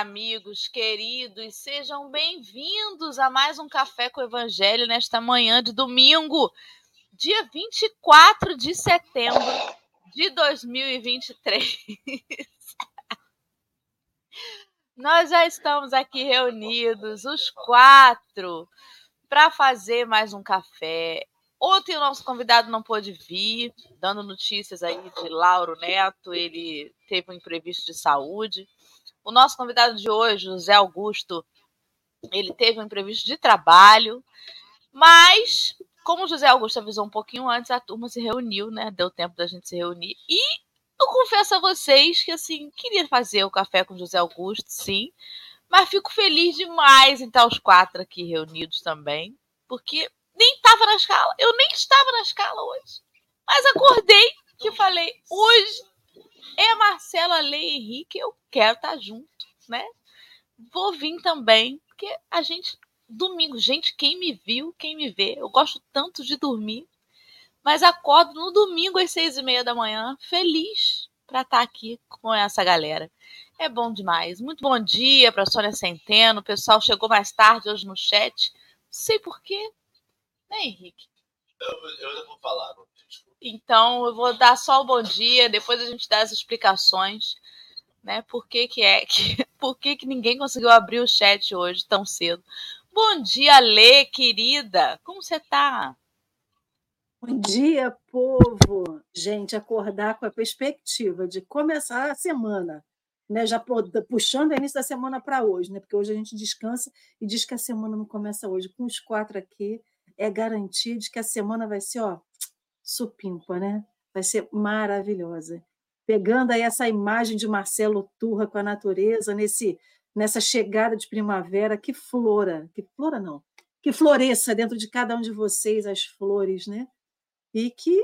amigos queridos, sejam bem-vindos a mais um Café com o Evangelho nesta manhã de domingo, dia 24 de setembro de 2023. Nós já estamos aqui reunidos, os quatro, para fazer mais um café. Ontem o nosso convidado não pôde vir, dando notícias aí de Lauro Neto, ele teve um imprevisto de saúde. O nosso convidado de hoje, José Augusto, ele teve um imprevisto de trabalho, mas como o José Augusto avisou um pouquinho antes, a turma se reuniu, né? Deu tempo da gente se reunir. E eu confesso a vocês que, assim, queria fazer o café com o José Augusto, sim. Mas fico feliz demais em estar os quatro aqui reunidos também. Porque nem estava na escala. Eu nem estava na escala hoje. Mas acordei e falei, hoje é Marcela Lei Henrique, eu quero estar junto, né? Vou vir também, porque a gente domingo, gente, quem me viu, quem me vê, eu gosto tanto de dormir, mas acordo no domingo às seis e meia da manhã, feliz para estar aqui com essa galera. É bom demais. Muito bom dia para Sônia Centeno. O pessoal chegou mais tarde hoje no chat. Não sei porquê, né, Henrique? Eu, eu não vou falar, não. Então, eu vou dar só o bom dia, depois a gente dá as explicações, né? Por que, que é que, por que, que ninguém conseguiu abrir o chat hoje tão cedo? Bom dia, Lê, querida. Como você tá? Bom dia, povo. Gente, acordar com a perspectiva de começar a semana, né? Já puxando o início da semana para hoje, né? Porque hoje a gente descansa e diz que a semana não começa hoje. Com os quatro aqui, é garantia de que a semana vai ser, ó, supimpa, né? Vai ser maravilhosa. Pegando aí essa imagem de Marcelo Turra com a natureza, nesse, nessa chegada de primavera, que flora, que flora não, que floresça dentro de cada um de vocês as flores, né? E que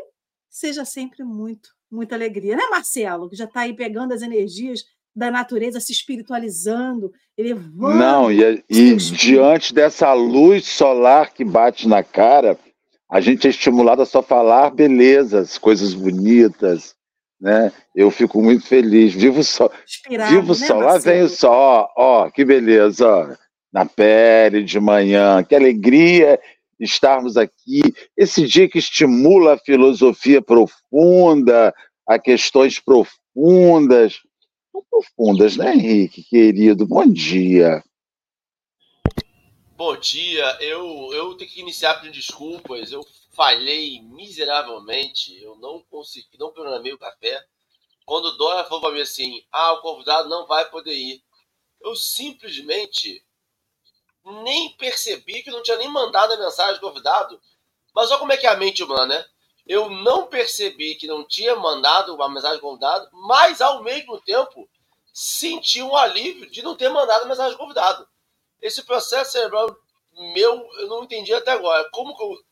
seja sempre muito, muita alegria, né, Marcelo? Que já está aí pegando as energias da natureza, se espiritualizando, elevando. Não, e, e diante dessa luz solar que bate na cara, a gente é estimulado a só falar belezas, coisas bonitas, né? Eu fico muito feliz. Vivo só, Inspirado, vivo né, só. Lá vem o sol, ó, que beleza, ó, na pele de manhã, que alegria estarmos aqui. Esse dia que estimula a filosofia profunda, a questões profundas. Profundas, né, Henrique, querido? Bom dia. Bom dia, eu, eu tenho que iniciar pedindo desculpas. Eu falhei miseravelmente. Eu não consegui, não programei o café. Quando o Dora falou para mim assim: ah, o convidado não vai poder ir. Eu simplesmente nem percebi que não tinha nem mandado a mensagem do convidado. Mas olha como é que é a mente humana, né? Eu não percebi que não tinha mandado uma mensagem do convidado, mas ao mesmo tempo senti um alívio de não ter mandado a mensagem do convidado. Esse processo cerebral meu, eu não entendi até agora. Como que eu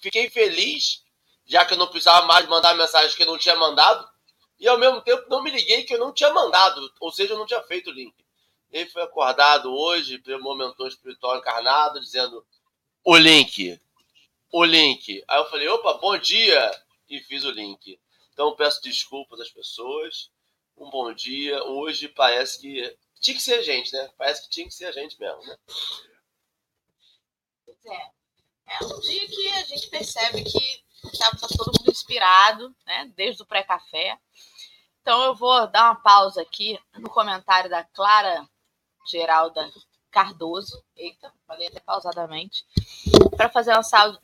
fiquei feliz, já que eu não precisava mais mandar mensagem que eu não tinha mandado, e ao mesmo tempo não me liguei que eu não tinha mandado, ou seja, eu não tinha feito o link. Ele foi acordado hoje pelo momento espiritual encarnado, dizendo o link, o link. Aí eu falei, opa, bom dia, e fiz o link. Então peço desculpas às pessoas. Um bom dia. Hoje parece que tinha que ser a gente, né? Parece que tinha que ser a gente mesmo, né? Pois é. É um dia que a gente percebe que estava tá todo mundo inspirado, né? Desde o pré-café. Então eu vou dar uma pausa aqui no comentário da Clara Geralda Cardoso. Eita, falei até pausadamente. Para fazer nossa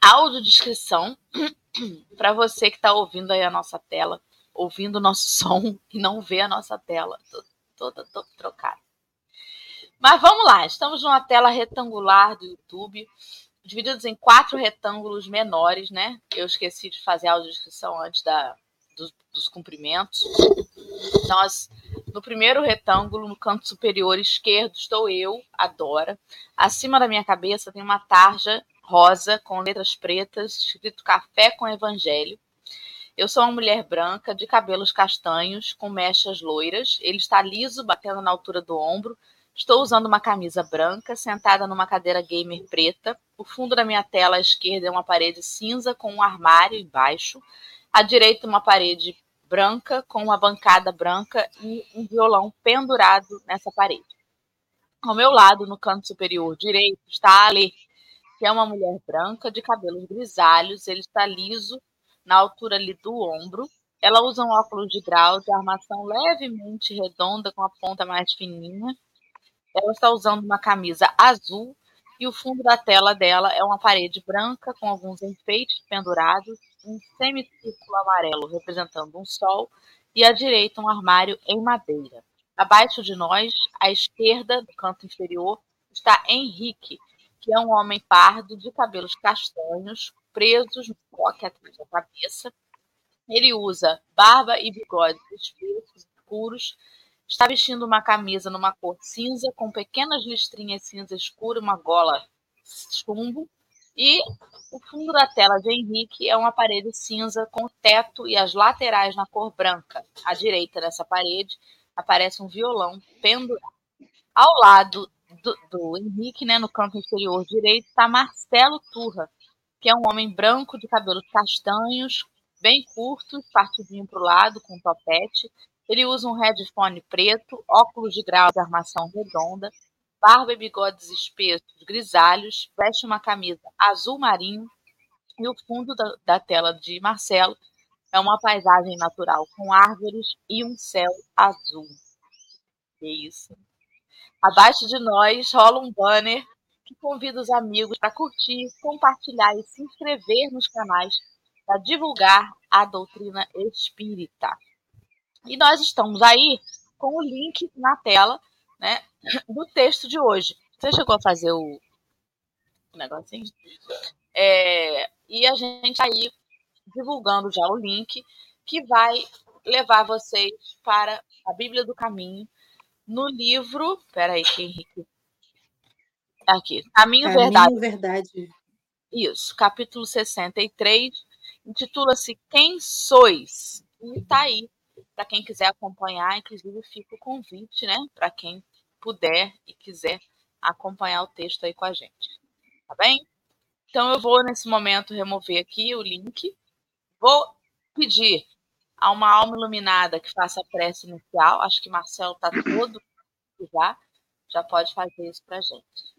audiodescrição para você que está ouvindo aí a nossa tela, ouvindo o nosso som e não vê a nossa tela toda, trocada. Mas vamos lá, estamos numa tela retangular do YouTube, divididos em quatro retângulos menores, né? Eu esqueci de fazer a audiodescrição antes da, dos, dos comprimentos. Nós, no primeiro retângulo, no canto superior esquerdo, estou eu, a Dora. Acima da minha cabeça tem uma tarja rosa com letras pretas, escrito Café com Evangelho. Eu sou uma mulher branca, de cabelos castanhos, com mechas loiras. Ele está liso, batendo na altura do ombro. Estou usando uma camisa branca, sentada numa cadeira gamer preta. O fundo da minha tela à esquerda é uma parede cinza com um armário embaixo. À direita, uma parede branca com uma bancada branca e um violão pendurado nessa parede. Ao meu lado, no canto superior direito, está a Ale, que é uma mulher branca de cabelos grisalhos. Ele está liso na altura ali do ombro. Ela usa um óculos de grau de armação levemente redonda com a ponta mais fininha. Ela está usando uma camisa azul e o fundo da tela dela é uma parede branca com alguns enfeites pendurados, um semicírculo amarelo representando um sol e à direita um armário em madeira. Abaixo de nós, à esquerda do canto inferior, está Henrique, que é um homem pardo de cabelos castanhos, presos no coque atrás da cabeça. Ele usa barba e bigode espessos, escuros Está vestindo uma camisa numa cor cinza, com pequenas listrinhas cinza escura, uma gola chumbo. E o fundo da tela de Henrique é uma parede cinza com teto e as laterais na cor branca. À direita dessa parede aparece um violão pendurado. Ao lado do, do Henrique, né, no canto inferior direito, está Marcelo Turra, que é um homem branco de cabelos castanhos, bem curtos, partidinho para o lado, com topete, ele usa um headphone preto, óculos de grau de armação redonda, barba e bigodes espessos grisalhos, veste uma camisa azul marinho e o fundo da, da tela de Marcelo é uma paisagem natural com árvores e um céu azul. Que isso. Abaixo de nós rola um banner que convida os amigos para curtir, compartilhar e se inscrever nos canais para divulgar a doutrina espírita. E nós estamos aí com o link na tela né, do texto de hoje. Você chegou a fazer o, negocinho? É, e a gente tá aí divulgando já o link que vai levar vocês para a Bíblia do Caminho no livro. Peraí, que Henrique. Aqui, Caminho, Caminho Verdade. Verdade. Isso, capítulo 63, intitula-se Quem Sois? E está aí para quem quiser acompanhar, inclusive fica o convite, né? Para quem puder e quiser acompanhar o texto aí com a gente. Tá bem? Então eu vou nesse momento remover aqui o link. Vou pedir a uma alma iluminada que faça a prece inicial. Acho que Marcelo está todo já. Já pode fazer isso para gente.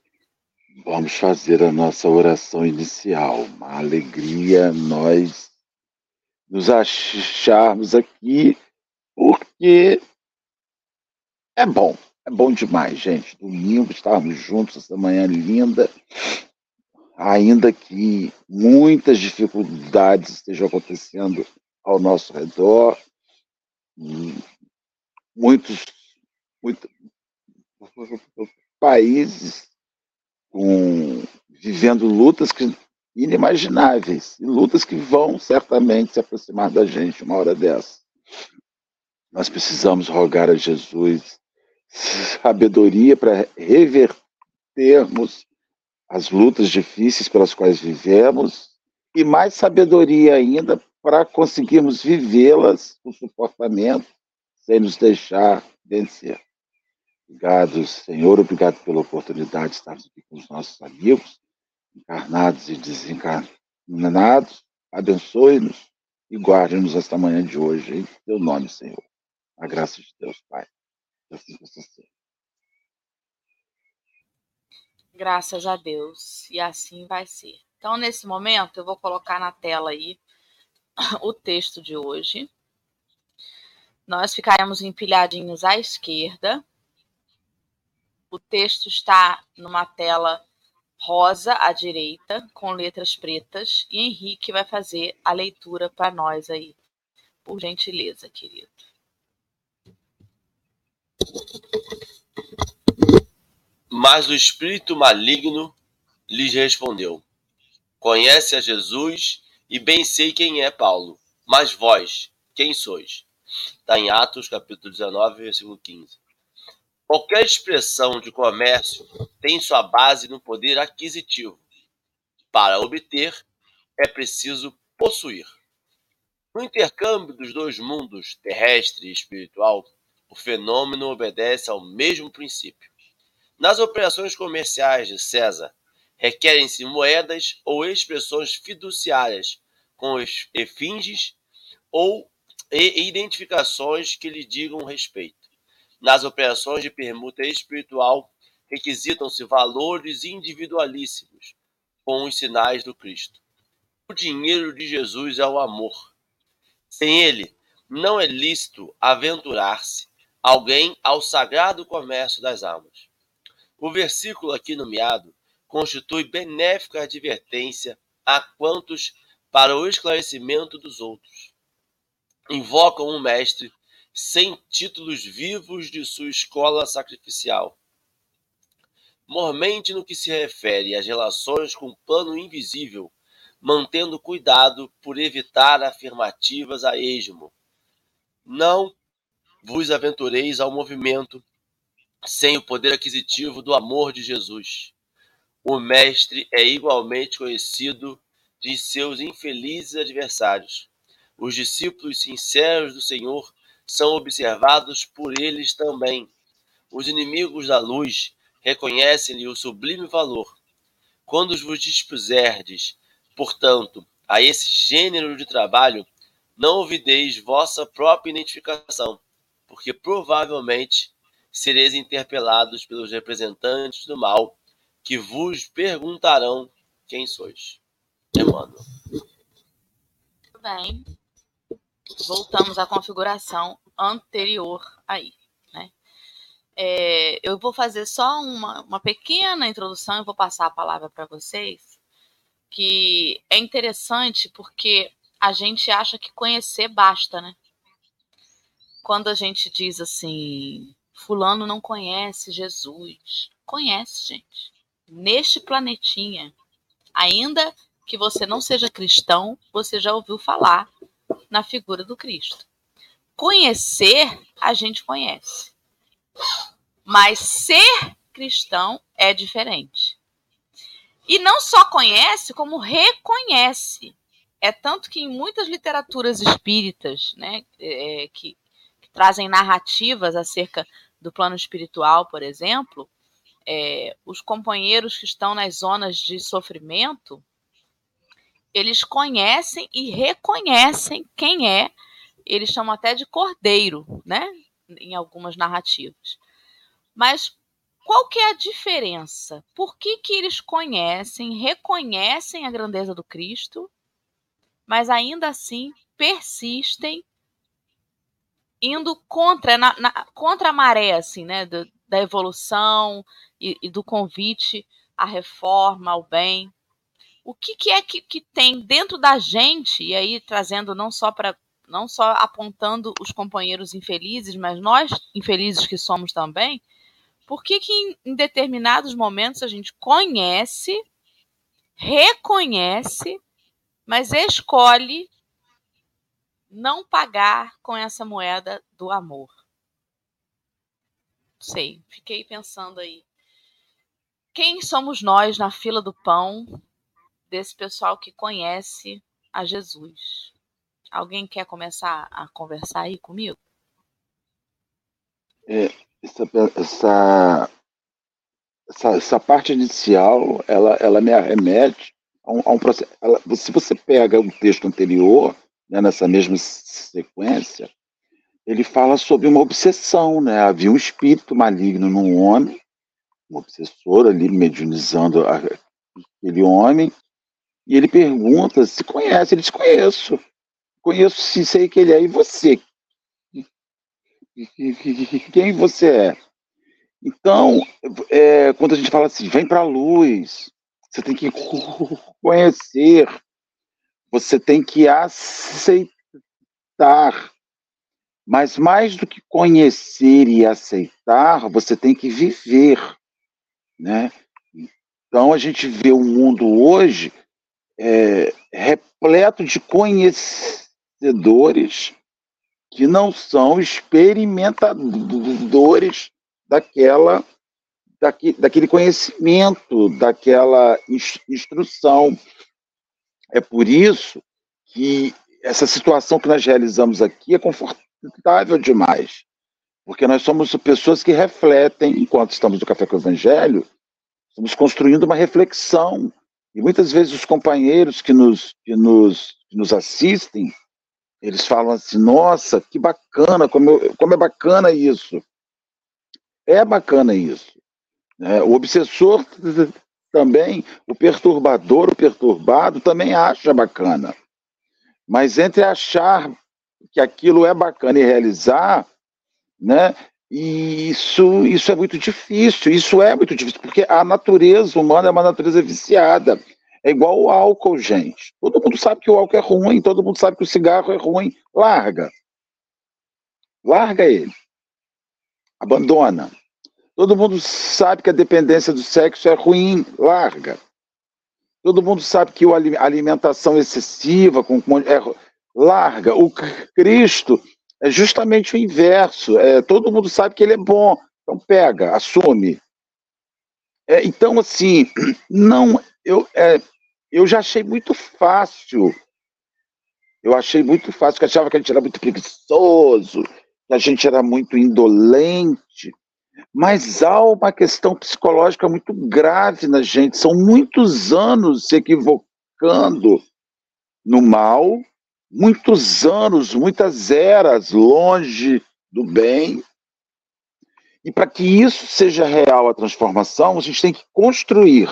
Vamos fazer a nossa oração inicial. Uma alegria nós nos acharmos aqui porque é bom, é bom demais, gente. Domingo estarmos juntos essa manhã linda, ainda que muitas dificuldades estejam acontecendo ao nosso redor, muitos, muitos países com, vivendo lutas que, inimagináveis, e lutas que vão certamente se aproximar da gente uma hora dessa. Nós precisamos rogar a Jesus sabedoria para revertermos as lutas difíceis pelas quais vivemos e mais sabedoria ainda para conseguirmos vivê-las com suportamento sem nos deixar vencer. Obrigado, Senhor, obrigado pela oportunidade de estarmos aqui com os nossos amigos, encarnados e desencarnados. Abençoe-nos e guarde-nos esta manhã de hoje, em teu nome, Senhor a graça de Deus, Pai. Assim possa ser. Graças a Deus. E assim vai ser. Então, nesse momento, eu vou colocar na tela aí o texto de hoje. Nós ficaremos empilhadinhos à esquerda. O texto está numa tela rosa à direita, com letras pretas, e Henrique vai fazer a leitura para nós aí. Por gentileza, querido. Mas o espírito maligno lhes respondeu: Conhece a Jesus e bem sei quem é Paulo. Mas vós, quem sois? Está em Atos, capítulo 19, versículo 15. Qualquer expressão de comércio tem sua base no poder aquisitivo. Para obter, é preciso possuir. No intercâmbio dos dois mundos, terrestre e espiritual, o fenômeno obedece ao mesmo princípio. Nas operações comerciais de César, requerem-se moedas ou expressões fiduciárias com efinges ou identificações que lhe digam respeito. Nas operações de permuta espiritual, requisitam-se valores individualíssimos, com os sinais do Cristo. O dinheiro de Jesus é o amor. Sem ele, não é lícito aventurar-se alguém ao sagrado comércio das almas. O versículo aqui nomeado constitui benéfica advertência a quantos para o esclarecimento dos outros. Invocam um mestre sem títulos vivos de sua escola sacrificial. Mormente no que se refere às relações com o plano invisível, mantendo cuidado por evitar afirmativas a esmo. Não vos aventureis ao movimento sem o poder aquisitivo do amor de Jesus. O Mestre é igualmente conhecido de seus infelizes adversários. Os discípulos sinceros do Senhor são observados por eles também. Os inimigos da luz reconhecem-lhe o sublime valor. Quando vos dispuserdes, portanto, a esse gênero de trabalho, não ouvideis vossa própria identificação, porque provavelmente sereis interpelados pelos representantes do mal, que vos perguntarão quem sois. Emmanuel. Bem. Voltamos à configuração anterior aí. Né? É, eu vou fazer só uma, uma pequena introdução e vou passar a palavra para vocês, que é interessante porque a gente acha que conhecer basta, né? quando a gente diz assim, fulano não conhece Jesus. Conhece, gente. Neste planetinha, ainda que você não seja cristão, você já ouviu falar na figura do Cristo. Conhecer, a gente conhece. Mas ser cristão é diferente. E não só conhece, como reconhece. É tanto que em muitas literaturas espíritas, né, é, que trazem narrativas acerca do plano espiritual, por exemplo, é, os companheiros que estão nas zonas de sofrimento, eles conhecem e reconhecem quem é, eles chamam até de cordeiro, né? Em algumas narrativas. Mas qual que é a diferença? Por que, que eles conhecem, reconhecem a grandeza do Cristo, mas ainda assim persistem indo contra, na, na, contra a maré, assim, né? Do, da evolução e, e, do convite à reforma, ao bem. O que, que é que, que tem dentro da gente, e aí trazendo não só para não só apontando os companheiros infelizes, mas nós infelizes que somos também, por que, que em, em determinados momentos a gente conhece, reconhece, mas escolhe não pagar com essa moeda do amor. Sei, fiquei pensando aí. Quem somos nós na fila do pão desse pessoal que conhece a Jesus? Alguém quer começar a conversar aí comigo? É, essa, essa, essa, essa, parte inicial, ela, ela me arremete a um, a um processo. Ela, se você pega o texto anterior, né, nessa mesma sequência, ele fala sobre uma obsessão, né? Havia um espírito maligno num homem, um obsessor ali mediunizando aquele homem, e ele pergunta se conhece, ele diz, conheço, conheço sim, sei que ele é, e você? Quem você é? Então, é, quando a gente fala assim, vem para a luz, você tem que conhecer, você tem que aceitar. Mas mais do que conhecer e aceitar, você tem que viver, né? Então a gente vê o mundo hoje é, repleto de conhecedores que não são experimentadores daquela daquele conhecimento, daquela instrução. É por isso que essa situação que nós realizamos aqui é confortável demais, porque nós somos pessoas que refletem, enquanto estamos no Café com o Evangelho, estamos construindo uma reflexão. E muitas vezes os companheiros que nos, que nos, que nos assistem Eles falam assim: nossa, que bacana, como, eu, como é bacana isso. É bacana isso. É, o obsessor também, o perturbador, o perturbado também acha bacana. Mas entre achar que aquilo é bacana e realizar, né, isso, isso é muito difícil, isso é muito difícil, porque a natureza humana é uma natureza viciada. É igual o álcool, gente. Todo mundo sabe que o álcool é ruim, todo mundo sabe que o cigarro é ruim. Larga. Larga ele. Abandona. Todo mundo sabe que a dependência do sexo é ruim. Larga. Todo mundo sabe que a alimentação excessiva com, é, larga. O Cristo é justamente o inverso. É, todo mundo sabe que ele é bom. Então pega, assume. É, então, assim, não. Eu, é, eu já achei muito fácil. Eu achei muito fácil, que achava que a gente era muito preguiçoso, que a gente era muito indolente. Mas há uma questão psicológica muito grave na gente. São muitos anos se equivocando no mal, muitos anos, muitas eras longe do bem. E para que isso seja real, a transformação, a gente tem que construir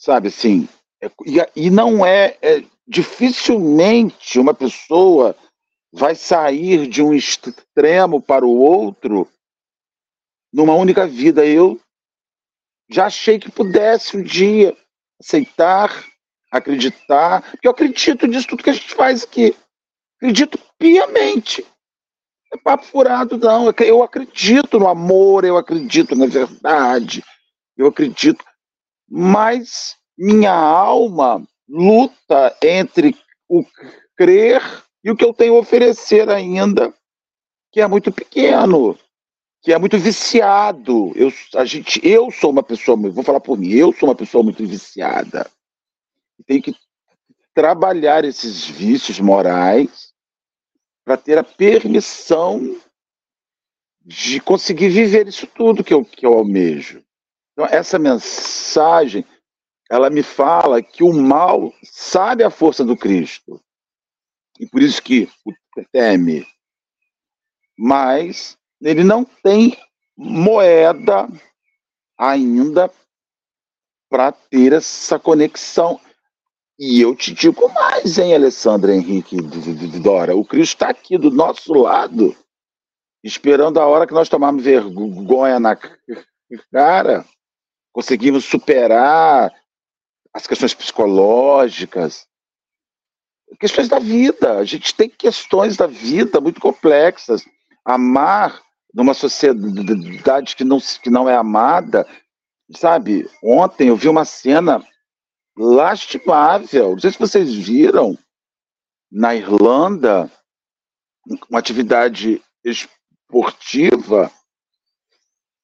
sabe assim? É, e, e, não é, é, dificilmente uma pessoa vai sair de um extremo para o outro numa única vida. Eu já achei que pudesse um dia aceitar, acreditar, porque eu acredito nisso tudo que a gente faz aqui. Acredito piamente. É papo furado, não. Eu acredito no amor, eu acredito na verdade, eu acredito mas minha alma luta entre o crer e o que eu tenho a oferecer ainda, que é muito pequeno, que é muito viciado. Eu, a gente, eu sou uma pessoa, vou falar por mim, eu sou uma pessoa muito viciada. Tenho que trabalhar esses vícios morais para ter a permissão de conseguir viver isso tudo que eu, que eu almejo. Então, essa mensagem, ela me fala que o mal sabe a força do Cristo. E por isso que o teme. Mas ele não tem moeda ainda para ter essa conexão. E eu te digo mais, hein, Alessandra Henrique Dora? O Cristo está aqui do nosso lado, esperando a hora que nós tomarmos vergonha na cara conseguimos superar as questões psicológicas, questões da vida. A gente tem questões da vida muito complexas. Amar numa sociedade que não, que não é amada, sabe? Ontem eu vi uma cena lastimável. Não sei se vocês viram na Irlanda uma atividade esportiva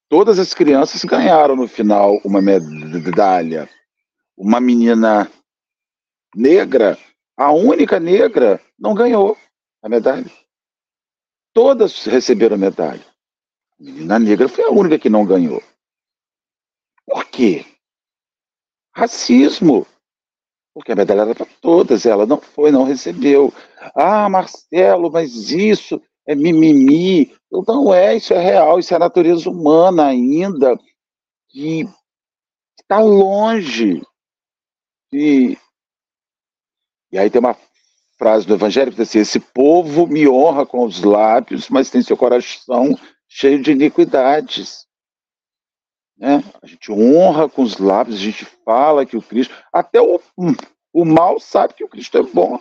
Todas as crianças ganharam no final uma medalha. Uma menina negra, a única negra, não ganhou a medalha. Todas receberam medalha. A menina negra foi a única que não ganhou. Por quê? Racismo. Porque a medalha era para todas, ela não foi, não recebeu. Ah, Marcelo, mas isso é mimimi. Não é, isso é real, isso é a natureza humana ainda, que está longe. E, e aí tem uma frase do Evangelho que diz assim: esse povo me honra com os lábios, mas tem seu coração cheio de iniquidades. Né? A gente honra com os lábios, a gente fala que o Cristo. Até o, o mal sabe que o Cristo é bom.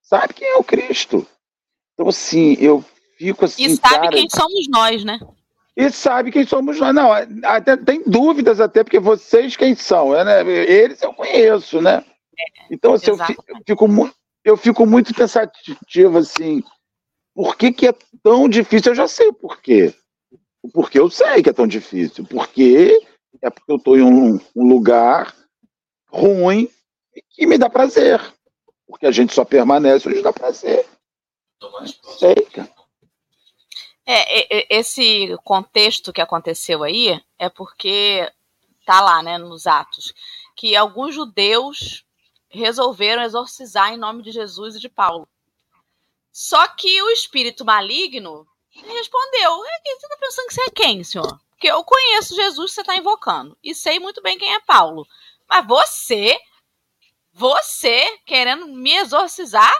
Sabe quem é o Cristo. Então, assim, eu fico assim. E sabe cara, quem somos nós, né? E sabe quem somos nós. Não, até tem dúvidas, até porque vocês quem são, né? Eles eu conheço, né? É, então, assim, eu fico, eu fico, eu fico muito pensativo, assim, por que, que é tão difícil? Eu já sei o porquê. O porquê eu sei que é tão difícil. Porque é porque eu estou em um, um lugar ruim que me dá prazer. Porque a gente só permanece onde dá prazer. É, esse contexto que aconteceu aí é porque tá lá, né, nos Atos, que alguns judeus resolveram exorcizar em nome de Jesus e de Paulo. Só que o espírito maligno respondeu: Você está pensando que você é quem, senhor? Porque eu conheço Jesus que você está invocando e sei muito bem quem é Paulo. Mas você, você querendo me exorcizar,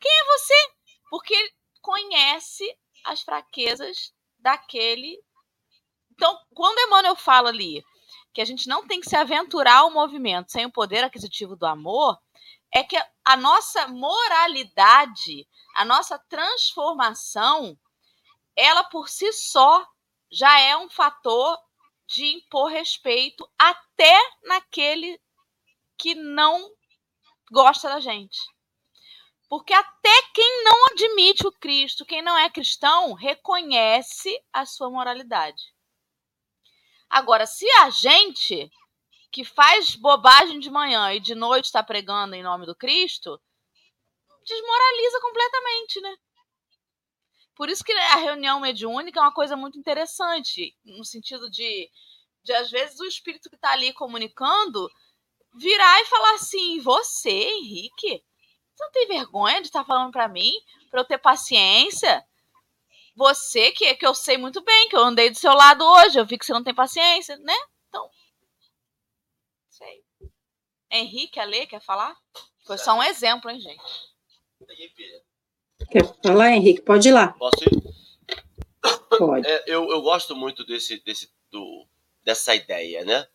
quem é você? Porque conhece as fraquezas daquele. Então, quando Emmanuel fala ali que a gente não tem que se aventurar ao movimento sem o poder aquisitivo do amor, é que a nossa moralidade, a nossa transformação, ela por si só já é um fator de impor respeito até naquele que não gosta da gente. Porque até quem não admite o Cristo, quem não é cristão, reconhece a sua moralidade. Agora, se a gente que faz bobagem de manhã e de noite está pregando em nome do Cristo, desmoraliza completamente, né? Por isso que a reunião mediúnica é uma coisa muito interessante, no sentido de, de às vezes, o espírito que está ali comunicando virar e falar assim: Você, Henrique, você não tem vergonha de estar tá falando para mim, para eu ter paciência? Você, que, que eu sei muito bem, que eu andei do seu lado hoje, eu vi que você não tem paciência, né? Então. Sei. Henrique, Ale, quer falar? Foi só um exemplo, hein, gente? Quer falar, Henrique? Pode ir lá. Posso ir? Pode. É, eu, eu gosto muito desse, desse, do, dessa ideia, né?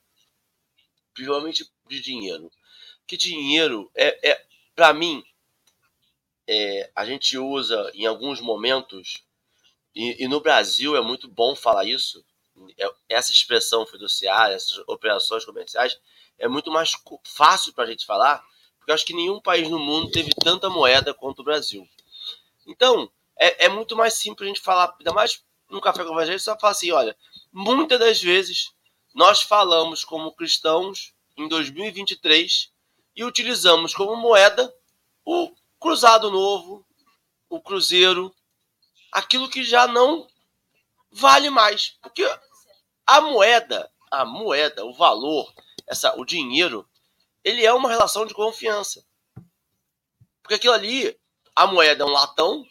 Principalmente de dinheiro. Que dinheiro é, é para mim, é, a gente usa em alguns momentos e, e, no Brasil é muito bom falar isso. É, essa expressão fiduciária, essas operações comerciais, é muito mais fácil para a gente falar, porque acho que nenhum país no mundo teve tanta moeda quanto o Brasil. Então, é, é muito mais simples a gente falar, ainda mais no Café com Evangelho, só falar assim: olha, muitas das vezes nós falamos como cristãos em 2023 e utilizamos como moeda o cruzado novo, o cruzeiro, aquilo que já não vale mais. Porque a moeda, a moeda, o valor, essa, o dinheiro, ele é uma relação de confiança. Porque aquilo ali, a moeda é um latão,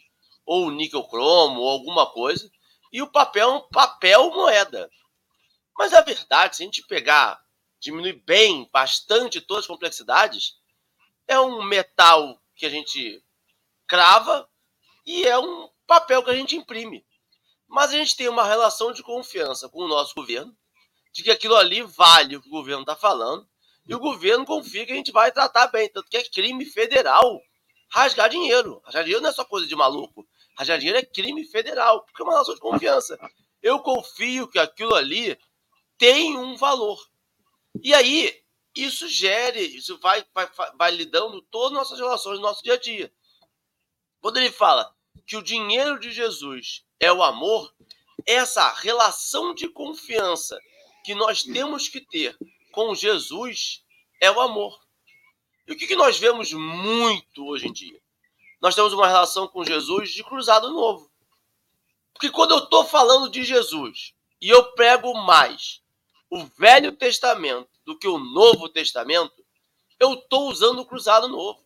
ou níquel cromo, ou alguma coisa, e o papel é um papel moeda. Mas a verdade, se a gente pegar, diminuir bem, bastante todas as complexidades, é um metal que a gente crava e é um papel que a gente imprime. Mas a gente tem uma relação de confiança com o nosso governo, de que aquilo ali vale o que o governo está falando, e o governo confia que a gente vai tratar bem. Tanto que é crime federal rasgar dinheiro. Rasgar dinheiro não é só coisa de maluco. Rasgar dinheiro é crime federal, porque é uma relação de confiança. Eu confio que aquilo ali tem um valor. E aí, isso gere, isso vai, vai, vai lidando todas as nossas relações no nosso dia a dia. Quando ele fala que o dinheiro de Jesus é o amor, essa relação de confiança que nós temos que ter com Jesus é o amor. E o que, que nós vemos muito hoje em dia? Nós temos uma relação com Jesus de cruzado novo. Porque quando eu estou falando de Jesus e eu prego mais o Velho Testamento do que o Novo Testamento, eu estou usando o cruzado novo.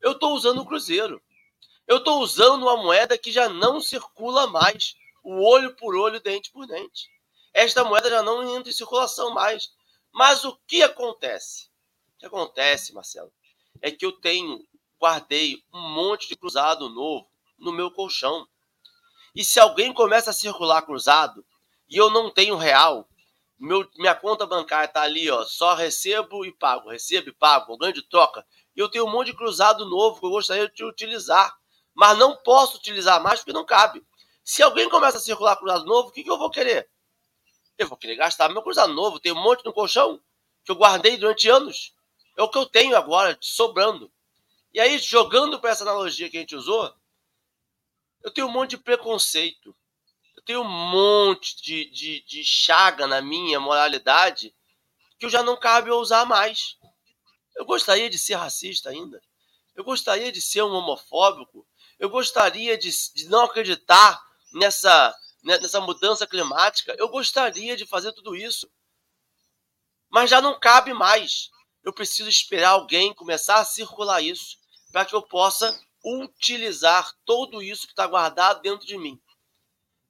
Eu estou usando o cruzeiro. Eu estou usando uma moeda que já não circula mais, o olho por olho, dente por dente. Esta moeda já não entra em circulação mais. Mas o que acontece? O que acontece, Marcelo, é que eu tenho, guardei um monte de cruzado novo no meu colchão. E se alguém começa a circular cruzado e eu não tenho real, meu, minha conta bancária está ali, ó, só recebo e pago, recebo e pago, grande troca. E eu tenho um monte de cruzado novo que eu gostaria de utilizar mas não posso utilizar mais porque não cabe. Se alguém começa a circular cruzado novo, o que, que eu vou querer? Eu vou querer gastar meu cruzado novo. Tem um monte no colchão que eu guardei durante anos. É o que eu tenho agora, sobrando. E aí, jogando para essa analogia que a gente usou, eu tenho um monte de preconceito. Eu tenho um monte de, de, de chaga na minha moralidade que eu já não cabe usar mais. Eu gostaria de ser racista ainda. Eu gostaria de ser um homofóbico eu gostaria de, de não acreditar nessa, né, nessa mudança climática. Eu gostaria de fazer tudo isso. Mas já não cabe mais. Eu preciso esperar alguém começar a circular isso para que eu possa utilizar tudo isso que está guardado dentro de mim.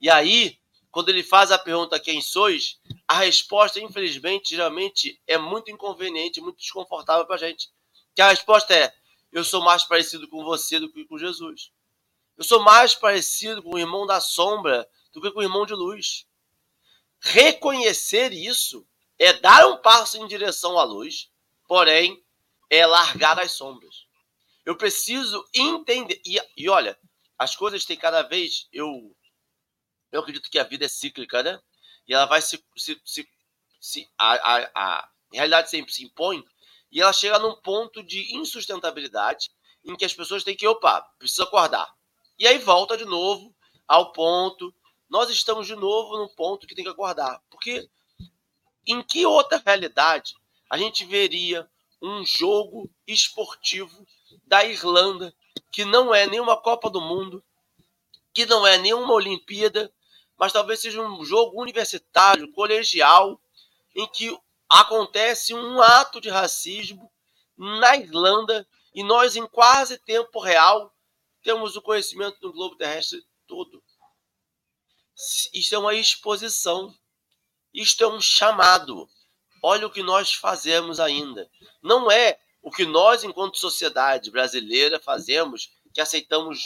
E aí, quando ele faz a pergunta quem sois, a resposta, infelizmente, geralmente é muito inconveniente, muito desconfortável para a gente. Que a resposta é: eu sou mais parecido com você do que com Jesus. Eu sou mais parecido com o irmão da sombra do que com o irmão de luz. Reconhecer isso é dar um passo em direção à luz, porém é largar as sombras. Eu preciso entender. E, e olha, as coisas têm cada vez. Eu, eu acredito que a vida é cíclica, né? E ela vai se. se, se, se a, a, a realidade sempre se impõe e ela chega num ponto de insustentabilidade em que as pessoas têm que, opa, precisa acordar. E aí volta de novo ao ponto. Nós estamos de novo no ponto que tem que acordar. Porque em que outra realidade a gente veria um jogo esportivo da Irlanda que não é nenhuma Copa do Mundo, que não é nenhuma Olimpíada, mas talvez seja um jogo universitário, colegial, em que acontece um ato de racismo na Irlanda e nós, em quase tempo real, temos o conhecimento do globo terrestre todo. Isto é uma exposição. Isto é um chamado. Olha o que nós fazemos ainda. Não é o que nós, enquanto sociedade brasileira, fazemos, que aceitamos,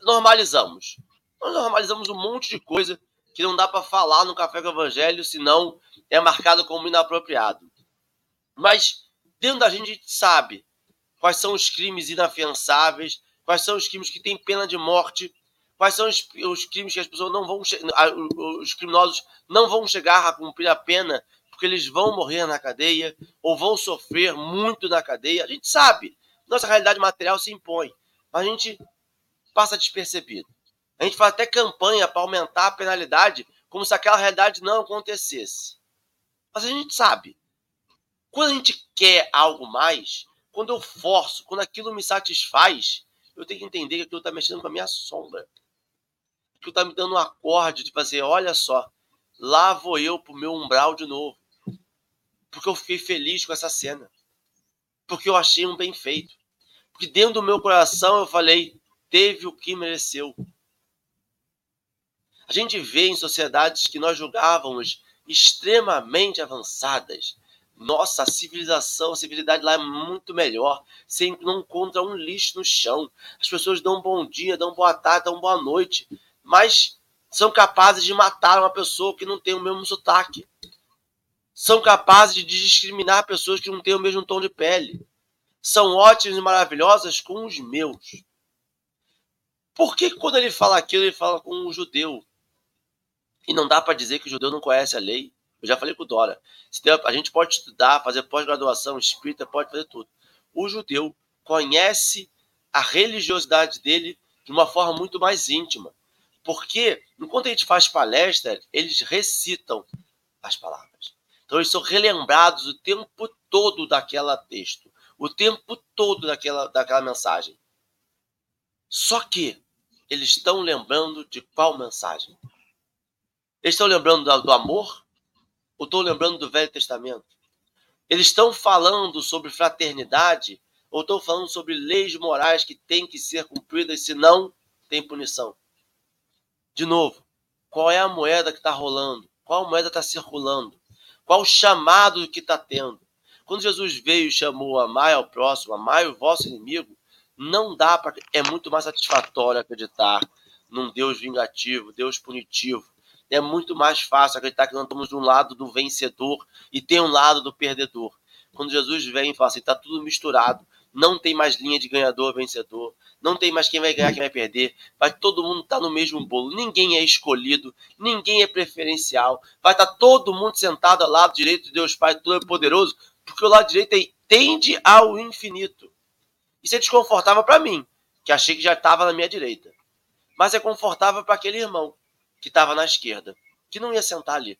normalizamos. Nós normalizamos um monte de coisa que não dá para falar no Café com o Evangelho, senão é marcado como inapropriado. Mas dentro da gente a gente sabe quais são os crimes inafiançáveis, quais são os crimes que têm pena de morte, quais são os, os crimes que as pessoas não vão os criminosos não vão chegar a cumprir a pena porque eles vão morrer na cadeia ou vão sofrer muito na cadeia. A gente sabe, nossa realidade material se impõe, mas a gente passa despercebido. A gente faz até campanha para aumentar a penalidade, como se aquela realidade não acontecesse. Mas a gente sabe. Quando a gente quer algo mais, quando eu forço, quando aquilo me satisfaz, eu tenho que entender que aquilo está mexendo com a minha sombra. Aquilo está me dando um acorde de fazer, olha só, lá vou eu pro meu umbral de novo. Porque eu fiquei feliz com essa cena. Porque eu achei um bem feito. Porque dentro do meu coração eu falei, teve o que mereceu. A gente vê em sociedades que nós julgávamos extremamente avançadas. Nossa, a civilização, a civilidade lá é muito melhor. Você não encontra um lixo no chão. As pessoas dão um bom dia, dão boa tarde, dão boa noite. Mas são capazes de matar uma pessoa que não tem o mesmo sotaque. São capazes de discriminar pessoas que não têm o mesmo tom de pele. São ótimas e maravilhosas com os meus. Por que quando ele fala aquilo, ele fala com um judeu? E não dá para dizer que o judeu não conhece a lei. Eu já falei com o Dora. A gente pode estudar, fazer pós-graduação espírita, pode fazer tudo. O judeu conhece a religiosidade dele de uma forma muito mais íntima. Porque, enquanto a gente faz palestra, eles recitam as palavras. Então, eles são relembrados o tempo todo daquela texto, o tempo todo daquela, daquela mensagem. Só que eles estão lembrando de qual mensagem? Eles estão lembrando do amor ou estão lembrando do Velho Testamento? Eles estão falando sobre fraternidade ou estão falando sobre leis morais que têm que ser cumpridas, senão tem punição? De novo, qual é a moeda que está rolando? Qual moeda está circulando? Qual o chamado que está tendo? Quando Jesus veio e chamou amai ao próximo, amai o vosso inimigo, não dá para. É muito mais satisfatório acreditar num Deus vingativo, Deus punitivo, é muito mais fácil acreditar que nós estamos de um lado do vencedor e tem um lado do perdedor. Quando Jesus vem e fala assim, está tudo misturado, não tem mais linha de ganhador vencedor, não tem mais quem vai ganhar, quem vai perder, vai todo mundo estar tá no mesmo bolo, ninguém é escolhido, ninguém é preferencial, vai estar tá todo mundo sentado ao lado direito de Deus Pai Todo-Poderoso, porque o lado direito tende ao infinito. Isso é desconfortável para mim, que achei que já estava na minha direita. Mas é confortável para aquele irmão que estava na esquerda, que não ia sentar ali.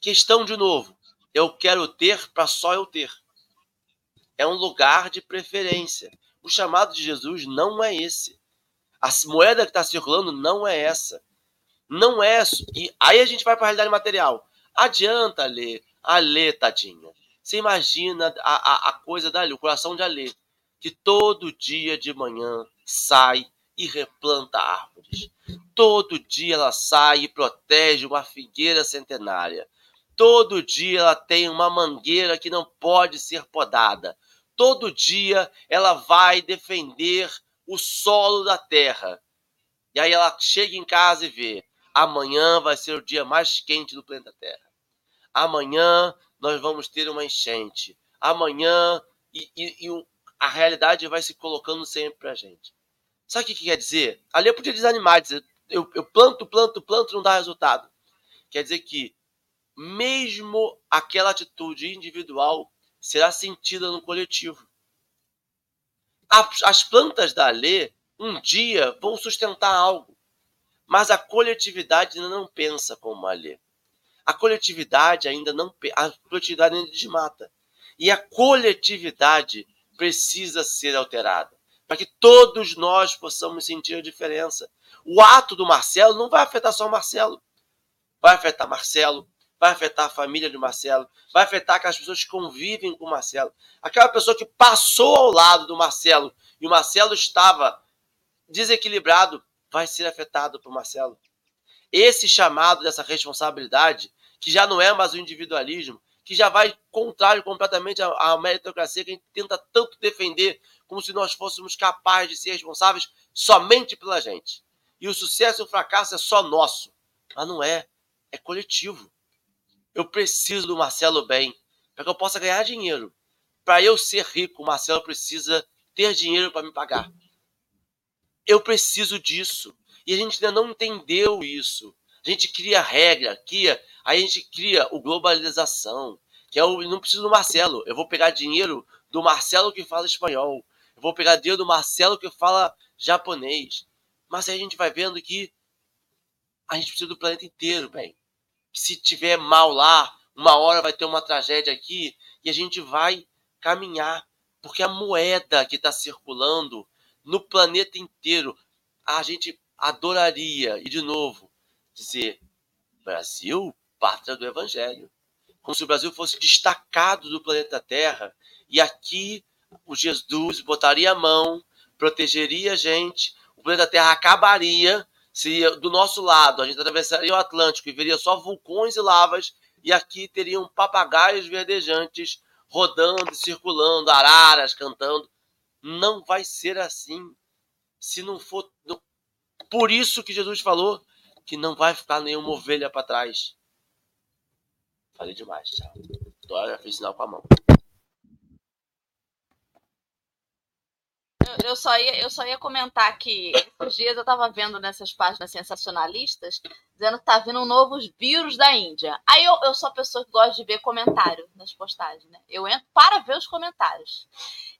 Questão de novo, eu quero ter para só eu ter. É um lugar de preferência. O chamado de Jesus não é esse. A moeda que está circulando não é essa. Não é. E aí a gente vai para a realidade material. Adianta ler, a ler, tadinha. Você imagina a, a, a coisa dali, o coração de Alê, que todo dia de manhã sai e replanta árvores. Todo dia ela sai e protege uma figueira centenária. Todo dia ela tem uma mangueira que não pode ser podada. Todo dia ela vai defender o solo da terra. E aí ela chega em casa e vê: amanhã vai ser o dia mais quente do planeta Terra. Amanhã nós vamos ter uma enchente. Amanhã. E, e, e a realidade vai se colocando sempre para a gente. Sabe o que, que quer dizer? Ali eu podia desanimar, dizer, eu, eu planto, planto, planto, não dá resultado. Quer dizer que mesmo aquela atitude individual será sentida no coletivo. As plantas da Alê um dia vão sustentar algo, mas a coletividade ainda não pensa como a Alê. A coletividade ainda não a coletividade ainda desmata. E a coletividade precisa ser alterada para que todos nós possamos sentir a diferença. O ato do Marcelo não vai afetar só o Marcelo. Vai afetar Marcelo, vai afetar a família de Marcelo, vai afetar aquelas pessoas que convivem com o Marcelo. Aquela pessoa que passou ao lado do Marcelo e o Marcelo estava desequilibrado, vai ser afetado por Marcelo. Esse chamado dessa responsabilidade, que já não é mais o individualismo, que já vai contrário completamente à, meritocracia que a gente tenta tanto defender, como se nós fôssemos capazes de ser responsáveis somente pela gente. E o sucesso e o fracasso é só nosso. Mas não é. É coletivo. Eu preciso do Marcelo bem para que eu possa ganhar dinheiro. Para eu ser rico, o Marcelo precisa ter dinheiro para me pagar. Eu preciso disso. E a gente ainda não entendeu isso. A gente cria regra, cria, a gente cria o globalização, que é o não preciso do Marcelo, eu vou pegar dinheiro do Marcelo que fala espanhol, eu vou pegar dinheiro do Marcelo que fala japonês. Mas aí a gente vai vendo que a gente precisa do planeta inteiro, bem. Se tiver mal lá, uma hora vai ter uma tragédia aqui e a gente vai caminhar, porque a moeda que está circulando no planeta inteiro, a gente adoraria, e de novo, dizer: Brasil, pátria do Evangelho. Como se o Brasil fosse destacado do planeta Terra e aqui o Jesus botaria a mão, protegeria a gente, o planeta Terra acabaria. Se do nosso lado a gente atravessaria o Atlântico e veria só vulcões e lavas, e aqui teriam papagaios verdejantes rodando, circulando, araras cantando. Não vai ser assim. Se não for. Por isso que Jesus falou: que não vai ficar nenhuma ovelha para trás. Falei demais, tchau. Dória fez sinal com a mão. Eu, eu, só ia, eu só ia comentar que esses dias eu estava vendo nessas páginas sensacionalistas dizendo que tá vindo um novo vírus da Índia. Aí eu, eu sou a pessoa que gosta de ver comentário nas postagens, né? Eu entro para ver os comentários.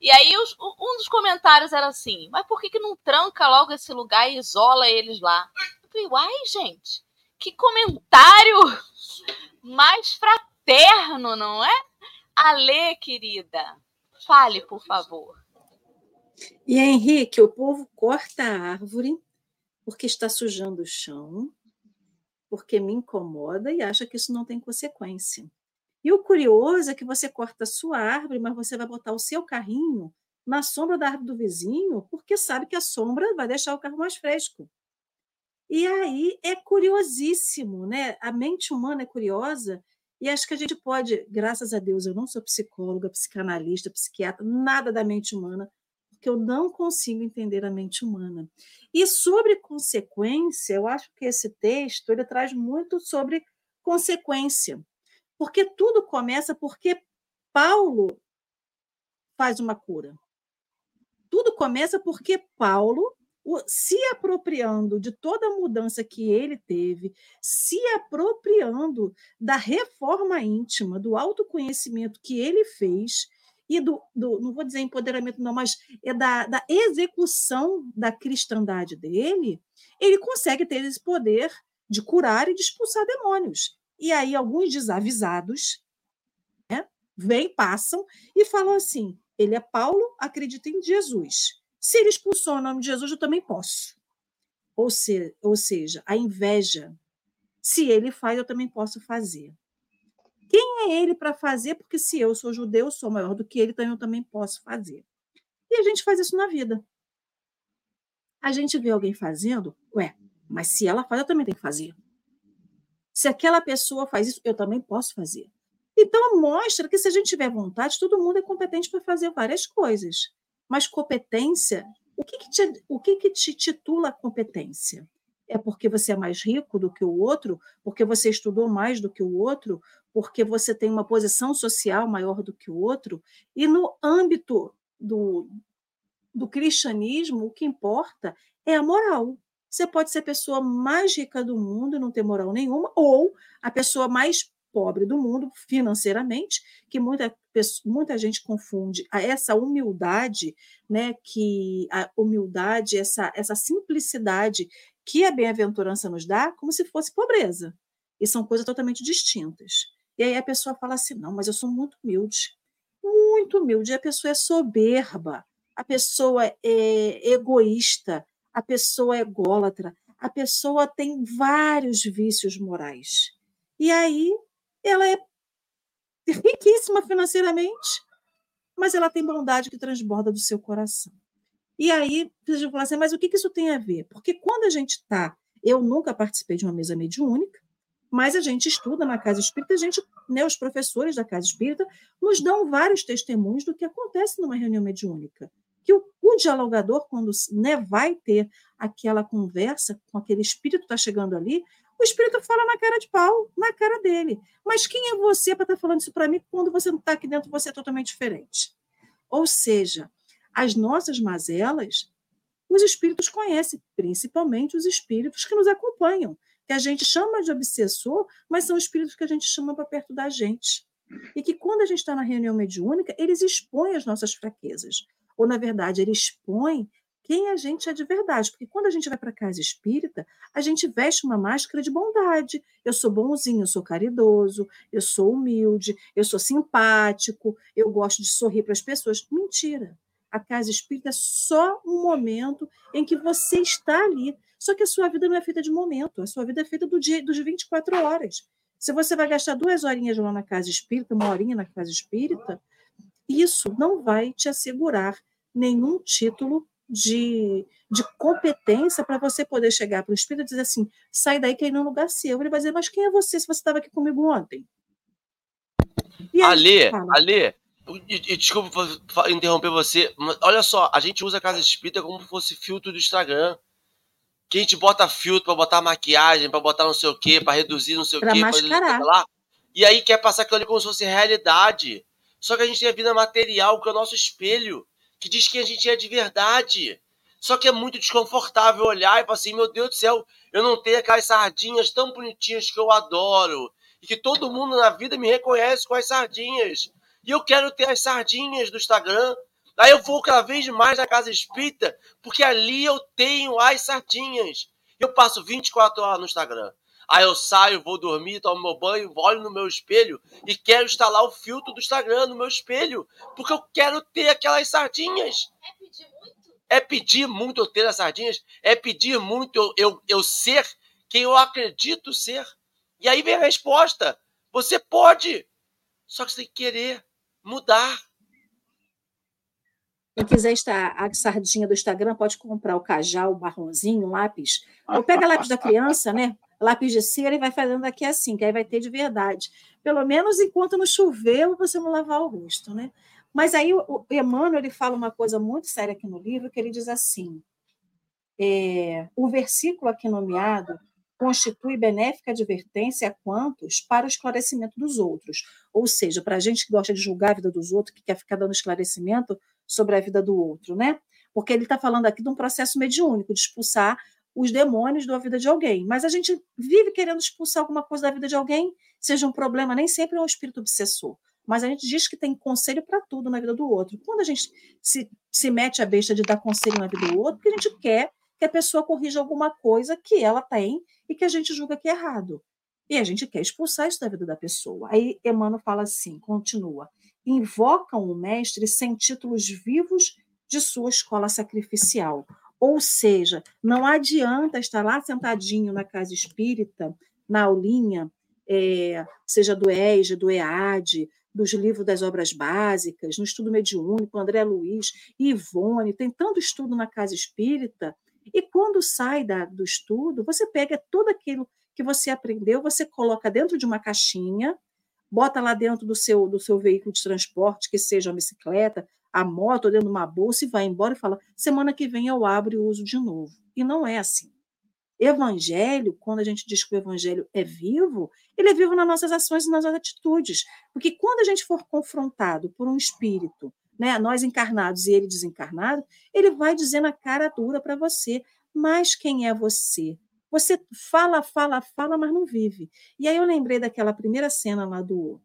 E aí os, um dos comentários era assim: mas por que, que não tranca logo esse lugar e isola eles lá? falei, uai, gente, que comentário mais fraterno, não é? Alê, querida, fale, por favor. E Henrique, o povo corta a árvore porque está sujando o chão, porque me incomoda e acha que isso não tem consequência. E o curioso é que você corta a sua árvore, mas você vai botar o seu carrinho na sombra da árvore do vizinho, porque sabe que a sombra vai deixar o carro mais fresco. E aí é curiosíssimo, né? A mente humana é curiosa e acho que a gente pode, graças a Deus, eu não sou psicóloga, psicanalista, psiquiatra, nada da mente humana, porque eu não consigo entender a mente humana. E sobre consequência, eu acho que esse texto ele traz muito sobre consequência, porque tudo começa porque Paulo faz uma cura. Tudo começa porque Paulo se apropriando de toda a mudança que ele teve, se apropriando da reforma íntima, do autoconhecimento que ele fez e do, do não vou dizer empoderamento não, mas é da, da execução da cristandade dele, ele consegue ter esse poder de curar e de expulsar demônios. E aí alguns desavisados né, vêm, passam e falam assim, ele é Paulo, acredita em Jesus. Se ele expulsou o nome de Jesus, eu também posso. Ou, se, ou seja, a inveja. Se ele faz, eu também posso fazer. Quem é ele para fazer? Porque se eu sou judeu, eu sou maior do que ele, então eu também posso fazer. E a gente faz isso na vida. A gente vê alguém fazendo, ué, mas se ela faz, eu também tenho que fazer. Se aquela pessoa faz isso, eu também posso fazer. Então, mostra que se a gente tiver vontade, todo mundo é competente para fazer várias coisas. Mas competência, o que, que, te, o que, que te titula competência? É porque você é mais rico do que o outro? Porque você estudou mais do que o outro? Porque você tem uma posição social maior do que o outro? E no âmbito do, do cristianismo, o que importa é a moral. Você pode ser a pessoa mais rica do mundo e não ter moral nenhuma, ou a pessoa mais pobre do mundo financeiramente, que muita, muita gente confunde essa humildade, né, que a humildade, essa, essa simplicidade que a bem-aventurança nos dá, como se fosse pobreza. E são coisas totalmente distintas. E aí a pessoa fala assim: não, mas eu sou muito humilde. Muito humilde. E a pessoa é soberba, a pessoa é egoísta, a pessoa é ególatra, a pessoa tem vários vícios morais. E aí ela é riquíssima financeiramente, mas ela tem bondade que transborda do seu coração. E aí, vocês vão falar assim, mas o que isso tem a ver? Porque quando a gente está. Eu nunca participei de uma mesa mediúnica, mas a gente estuda na casa espírita, a gente, né, os professores da casa espírita nos dão vários testemunhos do que acontece numa reunião mediúnica. Que o, o dialogador, quando né, vai ter aquela conversa com aquele espírito que está chegando ali, o espírito fala na cara de pau, na cara dele. Mas quem é você para estar tá falando isso para mim quando você não está aqui dentro, você é totalmente diferente? Ou seja, as nossas mazelas, os espíritos conhecem, principalmente os espíritos que nos acompanham, que a gente chama de obsessor, mas são espíritos que a gente chama para perto da gente. E que quando a gente está na reunião mediúnica, eles expõem as nossas fraquezas. Ou, na verdade, eles expõem quem a gente é de verdade. Porque quando a gente vai para casa espírita, a gente veste uma máscara de bondade. Eu sou bonzinho, eu sou caridoso, eu sou humilde, eu sou simpático, eu gosto de sorrir para as pessoas. Mentira. A casa espírita é só um momento em que você está ali. Só que a sua vida não é feita de momento, a sua vida é feita do dia, dos 24 horas. Se você vai gastar duas horinhas lá na casa espírita, uma horinha na casa espírita, isso não vai te assegurar nenhum título de, de competência para você poder chegar para o espírito e dizer assim: sai daí que aí não é um lugar seu. Ele vai dizer: mas quem é você se você estava aqui comigo ontem? E e, e, desculpa interromper você, mas olha só, a gente usa a casa espírita como se fosse filtro do Instagram. Que a gente bota filtro para botar maquiagem, para botar não sei o quê, para reduzir não sei pra o quê, mascarar. Pra lá. E aí quer passar aquilo ali como se fosse realidade. Só que a gente tem a vida material, que é o nosso espelho que diz que a gente é de verdade. Só que é muito desconfortável olhar e falar assim: meu Deus do céu, eu não tenho aquelas sardinhas tão bonitinhas que eu adoro. E que todo mundo na vida me reconhece com as sardinhas. E eu quero ter as sardinhas do Instagram. Aí eu vou cada vez mais na casa espírita, porque ali eu tenho as sardinhas. Eu passo 24 horas no Instagram. Aí eu saio, vou dormir, tomo meu banho, olho no meu espelho e quero instalar o filtro do Instagram no meu espelho, porque eu quero ter aquelas sardinhas. É pedir muito? É pedir muito eu ter as sardinhas, é pedir muito eu, eu, eu ser quem eu acredito ser. E aí vem a resposta: você pode, só que você tem que querer mudar. Quem quiser estar a sardinha do Instagram, pode comprar o cajal, o marronzinho, o lápis. Ou pega lápis da criança, né? lápis de cera e vai fazendo aqui assim, que aí vai ter de verdade. Pelo menos enquanto não chover, você não lavar o rosto, né? Mas aí o Emmanuel ele fala uma coisa muito séria aqui no livro, que ele diz assim, é, o versículo aqui nomeado constitui benéfica advertência a quantos para o esclarecimento dos outros. Ou seja, para a gente que gosta de julgar a vida dos outros, que quer ficar dando esclarecimento sobre a vida do outro, né? Porque ele está falando aqui de um processo mediúnico, de expulsar os demônios da vida de alguém. Mas a gente vive querendo expulsar alguma coisa da vida de alguém, seja um problema, nem sempre é um espírito obsessor. Mas a gente diz que tem conselho para tudo na vida do outro. Quando a gente se, se mete a besta de dar conselho na vida do outro, porque a gente quer que a pessoa corrija alguma coisa que ela tem e que a gente julga que é errado. E a gente quer expulsar isso da vida da pessoa. Aí Emmanuel fala assim, continua: invocam o mestre sem títulos vivos de sua escola sacrificial, ou seja, não adianta estar lá sentadinho na casa espírita, na aulinha, é, seja do ESG, do EAD, dos livros das obras básicas, no estudo mediúnico, André Luiz, Ivone, tem tanto estudo na casa espírita, e quando sai da, do estudo, você pega tudo aquilo que você aprendeu, você coloca dentro de uma caixinha, bota lá dentro do seu, do seu veículo de transporte, que seja a bicicleta, a moto, dentro de uma bolsa, e vai embora e fala: semana que vem eu abro e uso de novo. E não é assim. Evangelho, quando a gente diz que o evangelho é vivo, ele é vivo nas nossas ações e nas nossas atitudes. Porque quando a gente for confrontado por um espírito, né, nós encarnados e ele desencarnado, ele vai dizer na cara dura para você: mas quem é você? Você fala, fala, fala, mas não vive. E aí eu lembrei daquela primeira cena lá do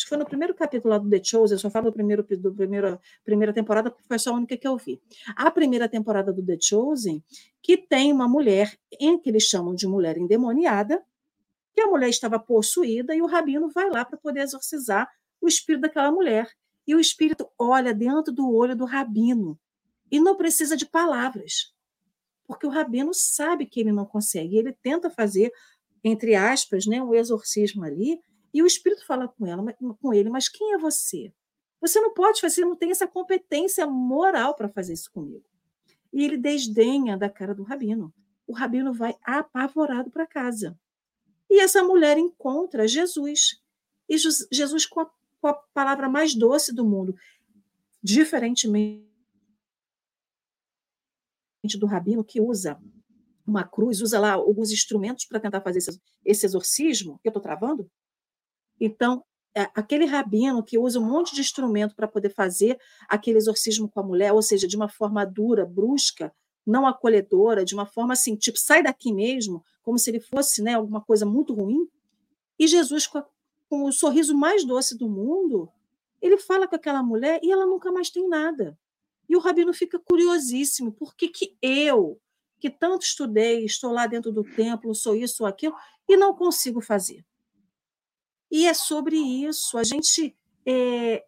Acho que foi no primeiro capítulo lá do The Chosen, eu só falo do primeiro, do primeiro primeira temporada, porque foi só a única que eu vi. A primeira temporada do The Chosen, que tem uma mulher, em que eles chamam de mulher endemoniada, que a mulher estava possuída e o rabino vai lá para poder exorcizar o espírito daquela mulher. E o espírito olha dentro do olho do rabino e não precisa de palavras, porque o rabino sabe que ele não consegue. Ele tenta fazer, entre aspas, né, um exorcismo ali, e o espírito fala com ela, com ele, mas quem é você? Você não pode fazer, não tem essa competência moral para fazer isso comigo. E ele desdenha da cara do rabino. O rabino vai apavorado para casa. E essa mulher encontra Jesus. E Jesus com a, com a palavra mais doce do mundo, diferentemente do rabino que usa uma cruz, usa lá alguns instrumentos para tentar fazer esse, exorcismo, que eu estou travando, então, é, aquele rabino que usa um monte de instrumento para poder fazer aquele exorcismo com a mulher, ou seja, de uma forma dura, brusca, não acolhedora, de uma forma assim, tipo, sai daqui mesmo, como se ele fosse né, alguma coisa muito ruim. E Jesus, com, a, com o sorriso mais doce do mundo, ele fala com aquela mulher e ela nunca mais tem nada. E o rabino fica curiosíssimo, por que, que eu, que tanto estudei, estou lá dentro do templo, sou isso ou aquilo, e não consigo fazer? E é sobre isso. A gente. É,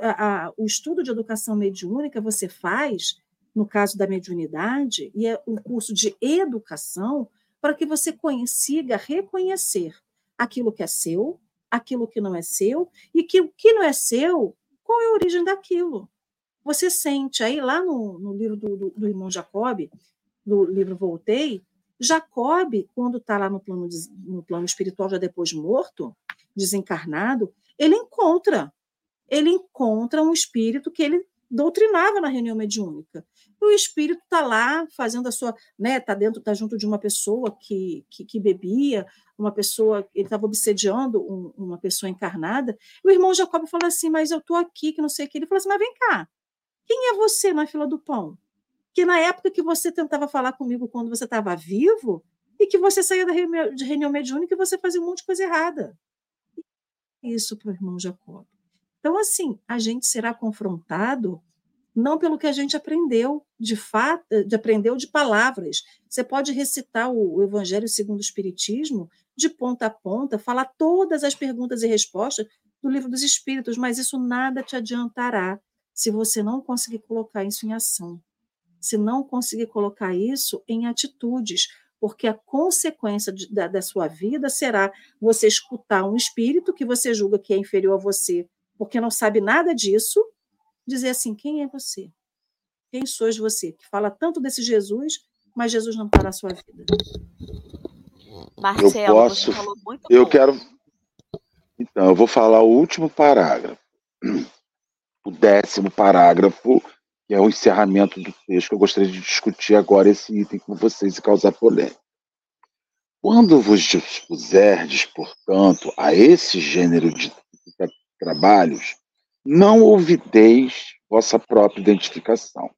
a, a, o estudo de educação mediúnica você faz, no caso da mediunidade, e é um curso de educação para que você consiga reconhecer aquilo que é seu, aquilo que não é seu, e que o que não é seu, qual é a origem daquilo. Você sente, aí lá no, no livro do, do, do irmão Jacob, do livro Voltei, Jacob, quando está lá no plano, no plano espiritual, já depois morto, desencarnado, ele encontra, ele encontra um espírito que ele doutrinava na reunião mediúnica. O espírito está lá fazendo a sua, né, está dentro, está junto de uma pessoa que, que, que bebia, uma pessoa, ele estava obsediando um, uma pessoa encarnada. O irmão Jacob falou assim, mas eu estou aqui, que não sei o que. Ele falou assim, mas vem cá, quem é você na fila do pão? Que na época que você tentava falar comigo quando você estava vivo, e que você saía da reunião, de reunião mediúnica e você fazia um monte de coisa errada isso para o irmão Jacob. Então, assim, a gente será confrontado não pelo que a gente aprendeu de fato, de aprendeu de palavras. Você pode recitar o Evangelho segundo o Espiritismo de ponta a ponta, falar todas as perguntas e respostas do livro dos Espíritos, mas isso nada te adiantará se você não conseguir colocar isso em ação, se não conseguir colocar isso em atitudes, porque a consequência de, da, da sua vida será você escutar um espírito que você julga que é inferior a você, porque não sabe nada disso, dizer assim: quem é você? Quem sois você? Que fala tanto desse Jesus, mas Jesus não está na sua vida. Marcelo, eu posso, você falou muito Eu bom. quero. Então, eu vou falar o último parágrafo. O décimo parágrafo que é o encerramento do texto, que eu gostaria de discutir agora esse item com vocês e causar polêmica. Quando vos dispuserdes, portanto, a esse gênero de trabalhos, não ouvideis vossa própria identificação,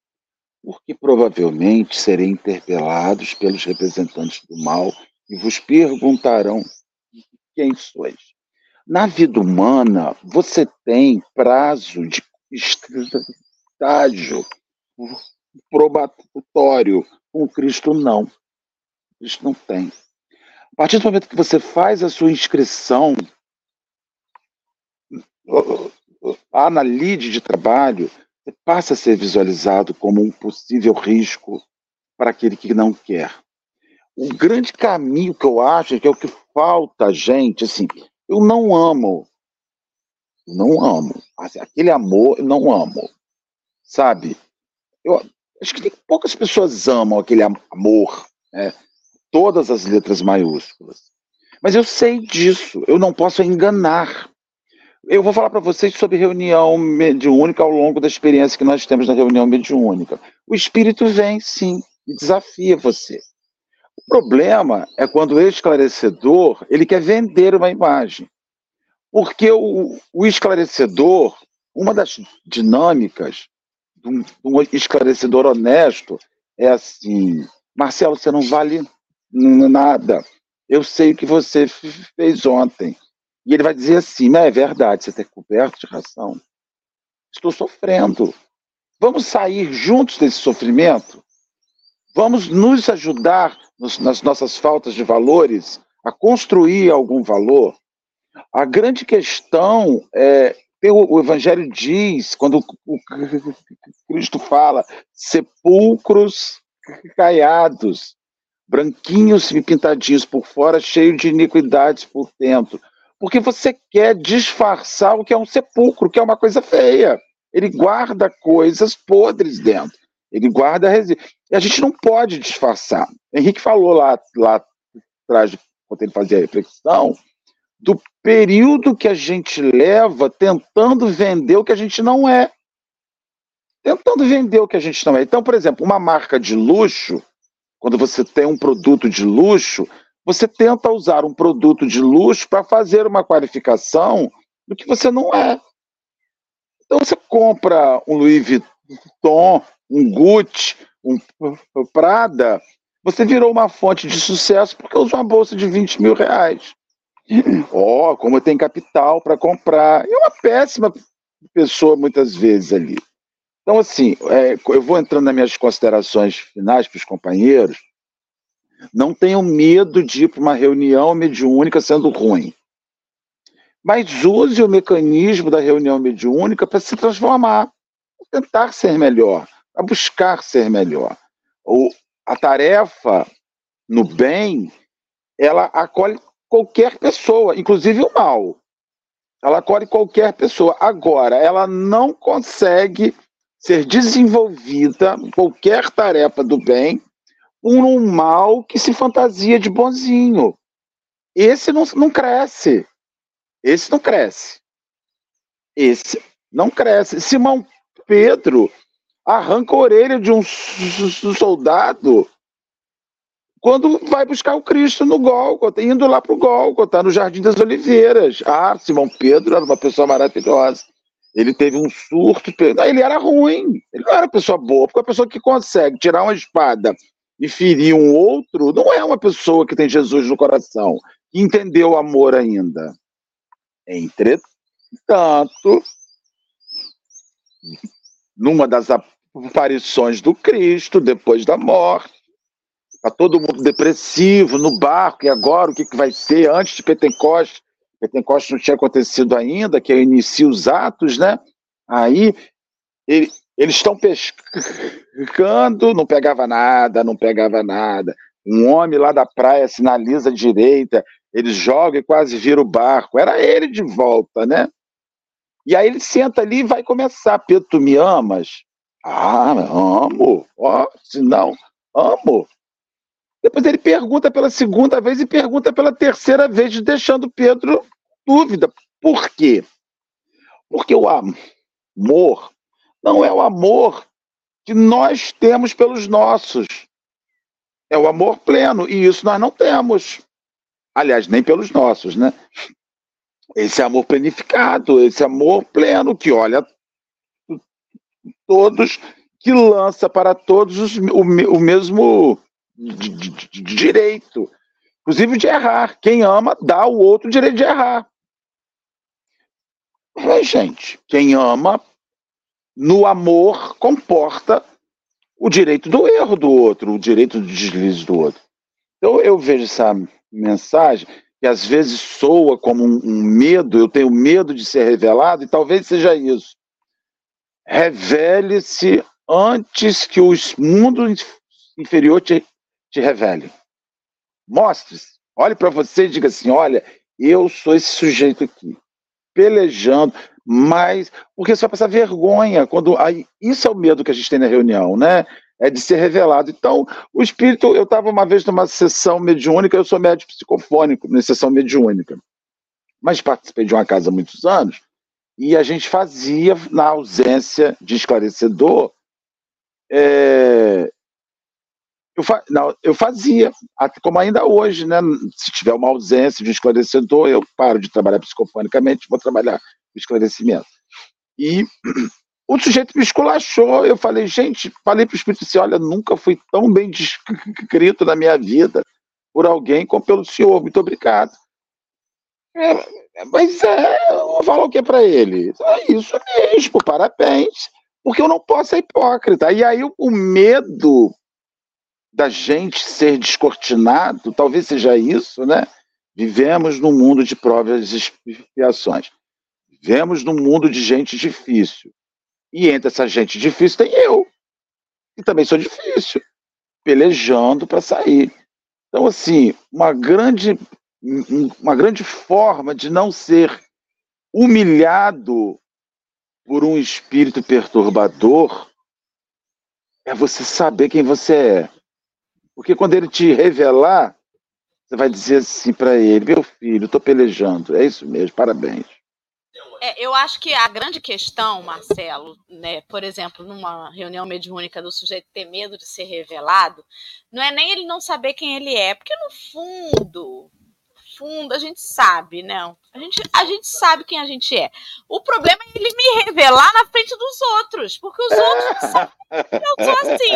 porque provavelmente serei interpelados pelos representantes do mal e vos perguntarão quem sois. Na vida humana, você tem prazo de estágio probatório. Com Cristo, não. Cristo não tem. A partir do momento que você faz a sua inscrição lá na lide de trabalho, você passa a ser visualizado como um possível risco para aquele que não quer. O grande caminho que eu acho, que é o que falta, gente, assim, eu não amo. Não amo. Assim, aquele amor, eu não amo. Sabe? Eu acho que tem, poucas pessoas amam aquele amor, né? Todas as letras maiúsculas. Mas eu sei disso, eu não posso enganar. Eu vou falar para vocês sobre reunião mediúnica ao longo da experiência que nós temos na reunião mediúnica. O espírito vem, sim, e desafia você. O problema é quando o esclarecedor ele quer vender uma imagem. Porque o, o esclarecedor, uma das dinâmicas de um, um esclarecedor honesto é assim: Marcelo, você não vale nada. Eu sei o que você fez ontem. E ele vai dizer assim: não é verdade, você está coberto de razão. Estou sofrendo. Vamos sair juntos desse sofrimento? Vamos nos ajudar nos, nas nossas faltas de valores a construir algum valor? A grande questão é o, Evangelho diz, quando o, Cristo fala, sepulcros caiados, branquinhos e pintadinhos por fora, cheios de iniquidades por dentro. Porque você quer disfarçar o que é um sepulcro, que é uma coisa feia. Ele guarda coisas podres dentro. Ele guarda resíduos. E a gente não pode disfarçar. Henrique falou lá, lá atrás, quando ele fazia a reflexão, do período que a gente leva tentando vender o que a gente não é. Tentando vender o que a gente não é. Então, por exemplo, uma marca de luxo, quando você tem um produto de luxo, você tenta usar um produto de luxo para fazer uma qualificação do que você não é. Então você compra um Louis Vuitton, um Gucci, um Prada, você virou uma fonte de sucesso porque usa uma bolsa de 20 mil reais. Ó, oh, como tem capital para comprar. É uma péssima pessoa muitas vezes ali. Então, assim, é, eu vou entrando nas minhas considerações finais para os companheiros. Não tenham medo de ir para uma reunião mediúnica sendo ruim. Mas use o mecanismo da reunião mediúnica para se transformar, tentar ser melhor, para buscar ser melhor. O, a tarefa no bem, ela acolhe qualquer pessoa, inclusive o mal. Ela acolhe qualquer pessoa. Agora, ela não consegue ser desenvolvida, qualquer tarefa do bem, por um mal que se fantasia de bonzinho. Esse não, não cresce. Esse não cresce. Esse não cresce. Simão Pedro arranca a orelha de um soldado quando vai buscar o Cristo no Gólgota, indo lá para o Gólgota, no Jardim das Oliveiras. Ah, Simão Pedro era uma pessoa maravilhosa. Ele teve um surto, ele era ruim, ele não era pessoa boa, porque a pessoa que consegue tirar uma espada e ferir um outro, não é uma pessoa que tem Jesus no coração, que entendeu o amor ainda. Entretanto, numa das aparições do Cristo, depois da morte, está todo mundo depressivo no barco, e agora o que, que vai ser antes de Pentecostes? Pentecostes não tinha acontecido ainda, que inicia os atos, né? Aí ele, eles estão pescando, não pegava nada, não pegava nada. Um homem lá da praia sinaliza à direita, eles jogam e quase vira o barco. Era ele de volta, né? E aí ele senta ali e vai começar. Pedro, tu me amas? Ah, amo. Ó, se não, amo. Depois ele pergunta pela segunda vez e pergunta pela terceira vez, deixando Pedro dúvida. Por quê? Porque o amor não é o amor que nós temos pelos nossos. É o amor pleno, e isso nós não temos. Aliás, nem pelos nossos, né? Esse amor planificado, esse amor pleno que olha todos, que lança para todos os, o, o mesmo direito, inclusive de errar. Quem ama dá ao outro o direito de errar. É, gente, quem ama no amor comporta o direito do erro do outro, o direito do deslize do outro. Então eu vejo essa mensagem que às vezes soa como um, um medo, eu tenho medo de ser revelado, e talvez seja isso. Revele-se antes que o mundo inferior te, te revele. Mostre-se. Olhe para você e diga assim: olha, eu sou esse sujeito aqui, pelejando, mas porque você vai passar vergonha quando aí isso é o medo que a gente tem na reunião, né? É de ser revelado. Então, o espírito, eu estava uma vez numa sessão mediúnica, eu sou médico psicofônico, na sessão mediúnica, mas participei de uma casa há muitos anos e a gente fazia na ausência de esclarecedor é, eu, fa não, eu fazia, como ainda hoje, né? Se tiver uma ausência de esclarecedor, eu paro de trabalhar psicofonicamente, vou trabalhar esclarecimento. E o sujeito me esculachou. Eu falei, gente, falei para o Espírito assim: olha, nunca fui tão bem descrito na minha vida por alguém como pelo senhor, muito obrigado. É, mas é, eu vou falar o que para ele? É isso mesmo, parabéns. Porque eu não posso ser hipócrita. E aí o medo da gente ser descortinado, talvez seja isso, né? Vivemos num mundo de provas e expiações. Vivemos num mundo de gente difícil. E entre essa gente difícil tem eu, que também sou difícil, pelejando para sair. Então, assim, uma grande, uma grande forma de não ser humilhado por um espírito perturbador é você saber quem você é. Porque quando ele te revelar, você vai dizer assim para ele: meu filho, estou pelejando. É isso mesmo, parabéns. É, eu acho que a grande questão, Marcelo, né, por exemplo, numa reunião mediúnica do sujeito ter medo de ser revelado, não é nem ele não saber quem ele é, porque no fundo, fundo, a gente sabe, né? A gente, a gente sabe quem a gente é. O problema é ele me revelar na frente dos outros, porque os outros sabem que eu sou assim.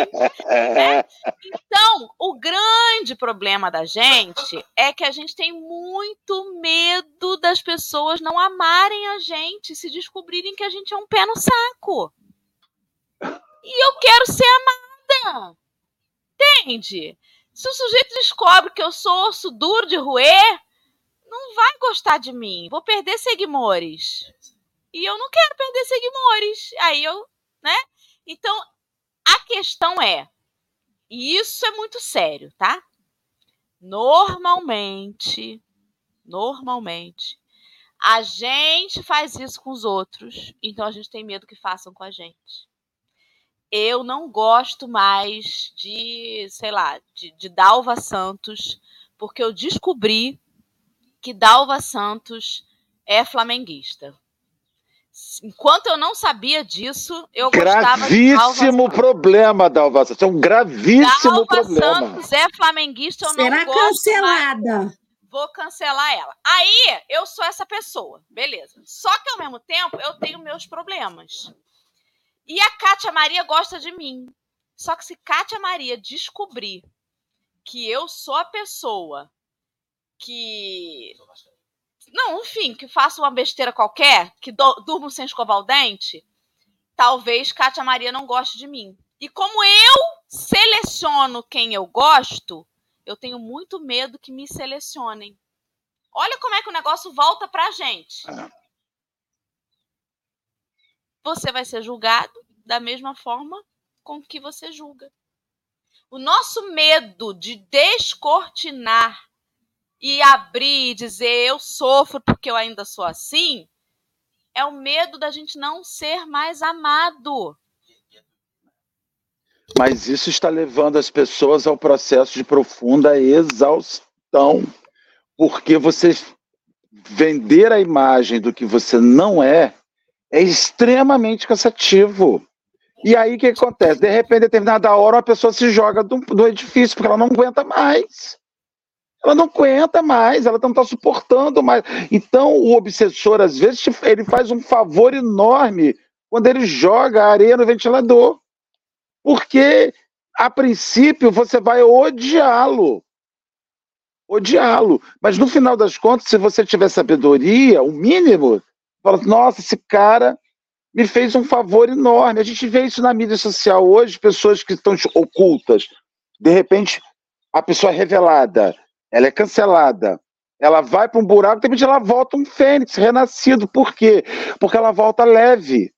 Né? Então, o grande problema da gente é que a gente tem muito medo das pessoas não amarem a gente, se descobrirem que a gente é um pé no saco. E eu quero ser amada. Entende? Se o sujeito descobre que eu sou osso duro de roer, não vai gostar de mim. Vou perder seguidores. E eu não quero perder seguidores. Aí eu, né? Então, a questão é, e isso é muito sério, tá? Normalmente, normalmente, a gente faz isso com os outros, então a gente tem medo que façam com a gente. Eu não gosto mais de, sei lá, de, de Dalva Santos, porque eu descobri que Dalva Santos é flamenguista. Enquanto eu não sabia disso, eu gravíssimo gostava problema, Dalva Santos. É um gravíssimo Dalva problema. Santos é flamenguista, eu Será não gosto. cancelada. Mais. Vou cancelar ela. Aí eu sou essa pessoa, beleza. Só que ao mesmo tempo eu tenho meus problemas. E a Kátia Maria gosta de mim. Só que se Kátia Maria descobrir que eu sou a pessoa que. Não, enfim, que faço uma besteira qualquer, que do, durmo sem escovar o dente, talvez Kátia Maria não goste de mim. E como eu seleciono quem eu gosto, eu tenho muito medo que me selecionem. Olha como é que o negócio volta pra gente. Você vai ser julgado da mesma forma com que você julga. O nosso medo de descortinar e abrir e dizer eu sofro porque eu ainda sou assim, é o medo da gente não ser mais amado. Mas isso está levando as pessoas ao processo de profunda exaustão, porque você vender a imagem do que você não é é extremamente cansativo. E aí o que acontece? De repente, determinada hora, uma pessoa se joga do, do edifício porque ela não aguenta mais. Ela não aguenta mais, ela não está suportando mais. Então, o obsessor, às vezes, ele faz um favor enorme quando ele joga a areia no ventilador. Porque, a princípio, você vai odiá-lo. Odiá-lo. Mas, no final das contas, se você tiver sabedoria, o mínimo, fala, nossa, esse cara me fez um favor enorme. A gente vê isso na mídia social hoje, pessoas que estão ocultas. De repente, a pessoa é revelada ela é cancelada. Ela vai para um buraco, de ela volta um fênix renascido. Por quê? Porque ela volta leve.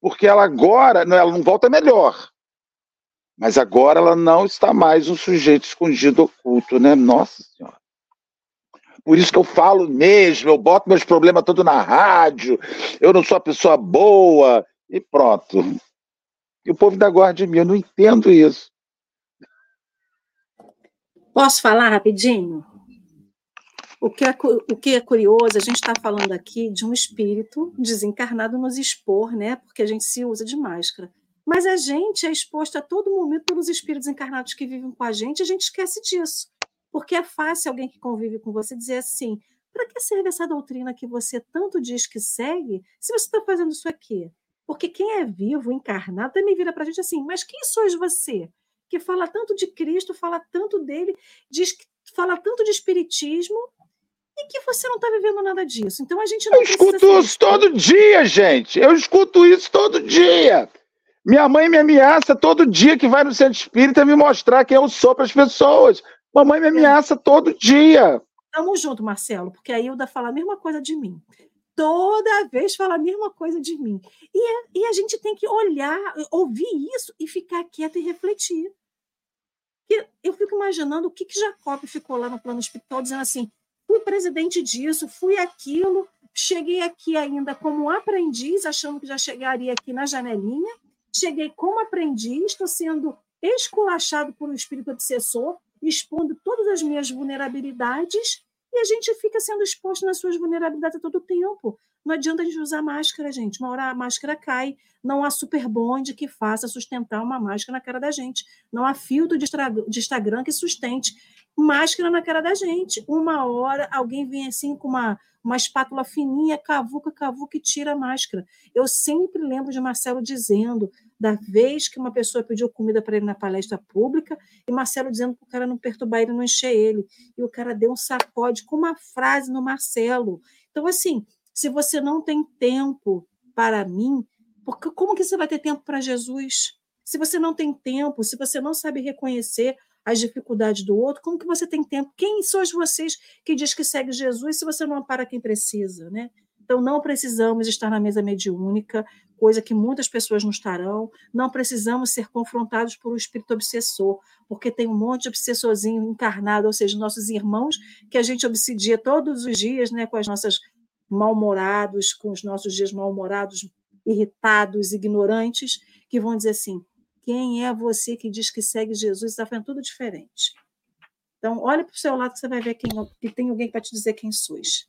Porque ela agora, ela não volta melhor. Mas agora ela não está mais um sujeito escondido oculto, né? Nossa Senhora. por isso que eu falo mesmo, eu boto meus problemas todos na rádio, eu não sou a pessoa boa, e pronto. E o povo ainda gosta de mim, eu não entendo isso. Posso falar rapidinho? O que, é, o que é curioso, a gente está falando aqui de um espírito desencarnado nos expor, né? Porque a gente se usa de máscara. Mas a gente é exposto a todo momento pelos espíritos encarnados que vivem com a gente, a gente esquece disso. Porque é fácil alguém que convive com você dizer assim: para que serve essa doutrina que você tanto diz que segue, se você está fazendo isso aqui? Porque quem é vivo, encarnado, também vira para a gente assim: mas quem sois você? Que fala tanto de Cristo, fala tanto dele, diz que fala tanto de Espiritismo, e que você não está vivendo nada disso. Então a gente não Eu escuto isso todo dia, gente. Eu escuto isso todo dia. Minha mãe me ameaça todo dia que vai no centro espírita me mostrar quem eu sou para as pessoas. Mamãe me ameaça todo dia. Tamo junto, Marcelo, porque a Hilda fala a mesma coisa de mim. Toda vez fala a mesma coisa de mim. E, a, e a gente tem que olhar, ouvir isso e ficar quieto e refletir. Eu fico imaginando o que, que Jacob ficou lá no plano espiritual dizendo assim: fui presidente disso, fui aquilo, cheguei aqui ainda como aprendiz, achando que já chegaria aqui na janelinha, cheguei como aprendiz, estou sendo esculachado por um espírito obsessor, expondo todas as minhas vulnerabilidades, e a gente fica sendo exposto nas suas vulnerabilidades a todo tempo. Não adianta a gente usar máscara, gente. Uma hora a máscara cai. Não há super bonde que faça sustentar uma máscara na cara da gente. Não há filtro de Instagram que sustente máscara na cara da gente. Uma hora alguém vem assim com uma, uma espátula fininha, cavuca, cavuca e tira a máscara. Eu sempre lembro de Marcelo dizendo da vez que uma pessoa pediu comida para ele na palestra pública e Marcelo dizendo para o cara não perturbar ele, não encher ele. E o cara deu um sacode com uma frase no Marcelo. Então, assim, se você não tem tempo para mim, porque como que você vai ter tempo para Jesus? Se você não tem tempo, se você não sabe reconhecer as dificuldades do outro, como que você tem tempo? Quem sois vocês que diz que segue Jesus se você não ampara quem precisa, né? Então não precisamos estar na mesa mediúnica, coisa que muitas pessoas não estarão. Não precisamos ser confrontados por um espírito obsessor, porque tem um monte de obsessorzinho encarnado, ou seja, nossos irmãos que a gente obsidia todos os dias, né, com as nossas mal-humorados, com os nossos dias mal-humorados, irritados, ignorantes, que vão dizer assim: quem é você que diz que segue Jesus está fazendo tudo diferente? Então, olhe para o seu lado que você vai ver quem, que tem alguém para te dizer quem sois.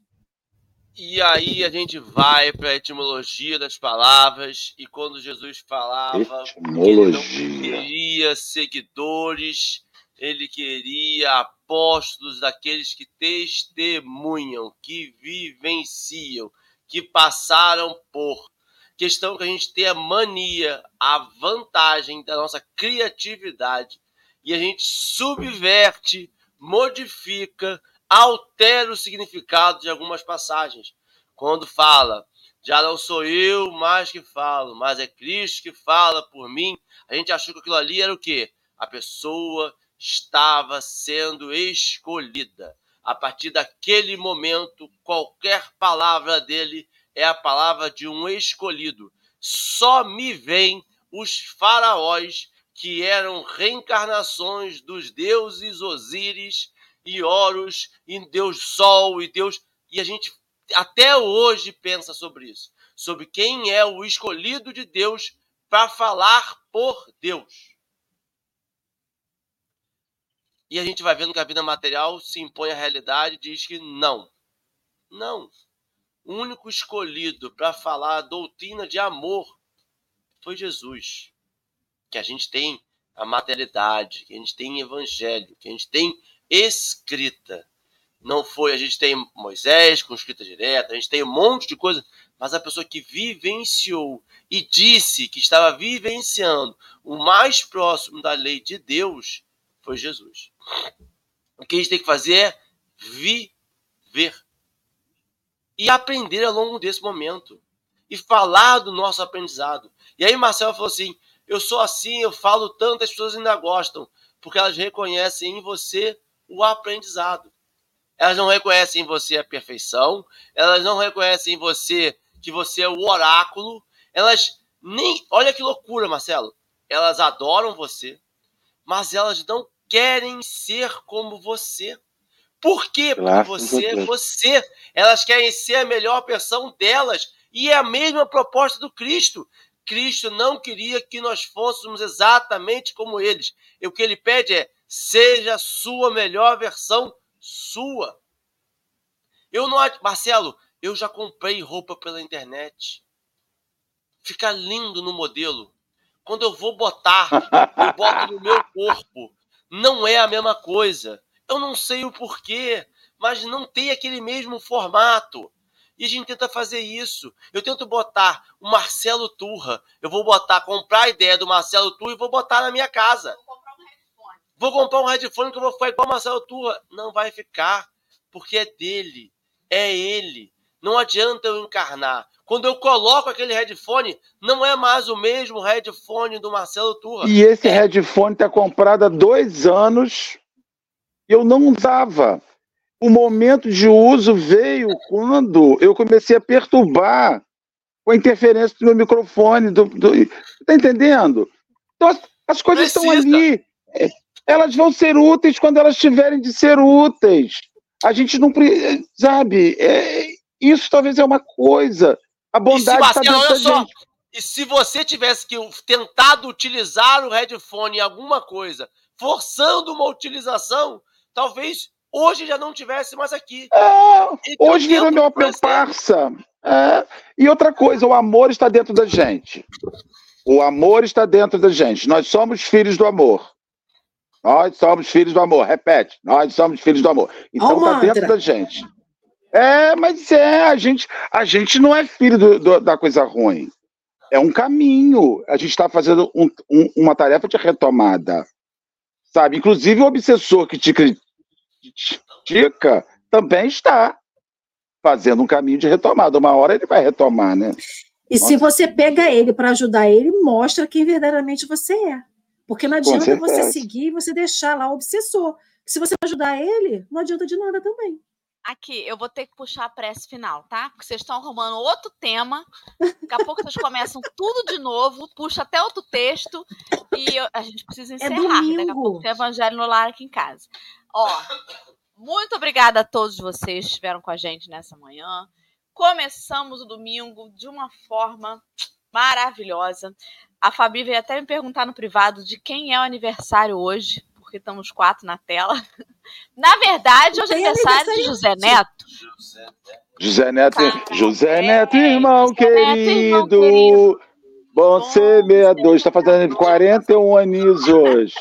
E aí a gente vai para a etimologia das palavras, e quando Jesus falava que ele não queria seguidores, ele queria apóstolos daqueles que testemunham, que vivenciam, que passaram por. Questão que a gente tem a mania, a vantagem da nossa criatividade e a gente subverte, modifica, altera o significado de algumas passagens. Quando fala, já não sou eu mais que falo, mas é Cristo que fala por mim, a gente achou que aquilo ali era o quê? A pessoa estava sendo escolhida. A partir daquele momento, qualquer palavra dele é a palavra de um escolhido. Só me vêm os faraós que eram reencarnações dos deuses Osíris e Horus, e Deus Sol e Deus. E a gente até hoje pensa sobre isso, sobre quem é o escolhido de Deus para falar por Deus. E a gente vai vendo que a vida material se impõe à realidade e diz que não. Não o único escolhido para falar a doutrina de amor foi Jesus. Que a gente tem a materialidade, que a gente tem evangelho, que a gente tem escrita. Não foi, a gente tem Moisés com escrita direta, a gente tem um monte de coisa, mas a pessoa que vivenciou e disse que estava vivenciando o mais próximo da lei de Deus foi Jesus. O que a gente tem que fazer é viver e aprender ao longo desse momento e falar do nosso aprendizado. E aí Marcelo falou assim: eu sou assim, eu falo tanto, as pessoas ainda gostam, porque elas reconhecem em você o aprendizado. Elas não reconhecem em você a perfeição, elas não reconhecem em você que você é o oráculo, elas nem. Olha que loucura, Marcelo. Elas adoram você, mas elas não querem ser como você. Por quê? Porque você é você. Elas querem ser a melhor versão delas. E é a mesma proposta do Cristo. Cristo não queria que nós fôssemos exatamente como eles. E o que ele pede é: seja a sua melhor versão sua. Eu não. Marcelo, eu já comprei roupa pela internet. Fica lindo no modelo. Quando eu vou botar, eu boto no meu corpo. Não é a mesma coisa. Eu não sei o porquê, mas não tem aquele mesmo formato. E a gente tenta fazer isso. Eu tento botar o Marcelo Turra. Eu vou botar, comprar a ideia do Marcelo Turra e vou botar na minha casa. Vou comprar um headphone que eu vou ficar igual o Marcelo Turra. Não vai ficar, porque é dele. É ele. Não adianta eu encarnar. Quando eu coloco aquele headphone, não é mais o mesmo headphone do Marcelo Turra. E esse é... headphone está comprado há dois anos. Eu não usava o momento de uso veio quando eu comecei a perturbar com a interferência do meu microfone. Do, do... Tá entendendo? Então, as, as coisas Precisa. estão ali. Elas vão ser úteis quando elas tiverem de ser úteis. A gente não sabe. É, isso talvez é uma coisa. A bondade está dentro só, gente. E se você tivesse que tentado utilizar o headphone em alguma coisa, forçando uma utilização, talvez hoje já não tivesse mais aqui. É, então, hoje virou meu, meu parça. É. E outra coisa, o amor está dentro da gente. O amor está dentro da gente. Nós somos filhos do amor. Nós somos filhos do amor. Repete. Nós somos filhos do amor. Então está dentro da gente. É, mas é, a gente, a gente não é filho do, do, da coisa ruim. É um caminho. A gente está fazendo um, um, uma tarefa de retomada. Sabe? Inclusive o obsessor que te, critica também está fazendo um caminho de retomada. Uma hora ele vai retomar, né? E Nossa. se você pega ele para ajudar ele, mostra quem verdadeiramente você é. Porque não adianta você seguir e você deixar lá o obsessor. Se você ajudar ele, não adianta de nada também. Aqui, eu vou ter que puxar a prece final, tá? Porque vocês estão arrumando outro tema. Daqui a pouco vocês começam tudo de novo, puxa até outro texto e eu, a gente precisa é encerrar. É domingo. Daqui a pouco tem Evangelho no Lar aqui em casa. Ó, muito obrigada a todos vocês que estiveram com a gente nessa manhã. Começamos o domingo de uma forma maravilhosa. A Fabi veio até me perguntar no privado de quem é o aniversário hoje, porque estamos quatro na tela. Na verdade, hoje é aniversário de José Neto. José Neto, José Neto, irmão, José querido. Neto, irmão querido. Bom, ser 62, está fazendo 41 aninhos hoje.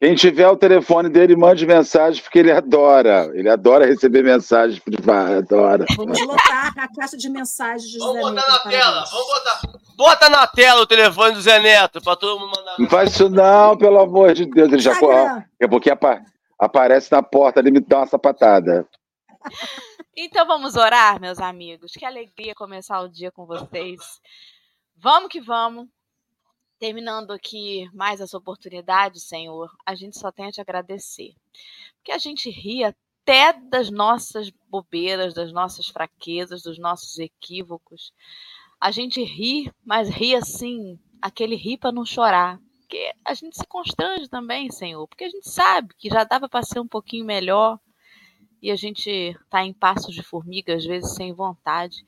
Quem tiver o telefone dele, mande mensagem, porque ele adora. Ele adora receber mensagens privadas, adora. Vamos lotar a caixa de mensagens do Vamos Zé botar Neto, na tela, vamos botar. Bota na tela o telefone do Zé Neto, para todo mundo mandar. Não faz isso não, pelo amor de Deus. Ele já a pouquinho apa aparece na porta ali me dá uma sapatada. Então vamos orar, meus amigos. Que alegria começar o dia com vocês. Vamos que vamos. Terminando aqui mais essa oportunidade, Senhor, a gente só tem a te agradecer. Porque a gente ri até das nossas bobeiras, das nossas fraquezas, dos nossos equívocos. A gente ri, mas ri assim, aquele ri para não chorar. Porque a gente se constrange também, Senhor, porque a gente sabe que já dava para ser um pouquinho melhor e a gente está em passos de formiga, às vezes sem vontade.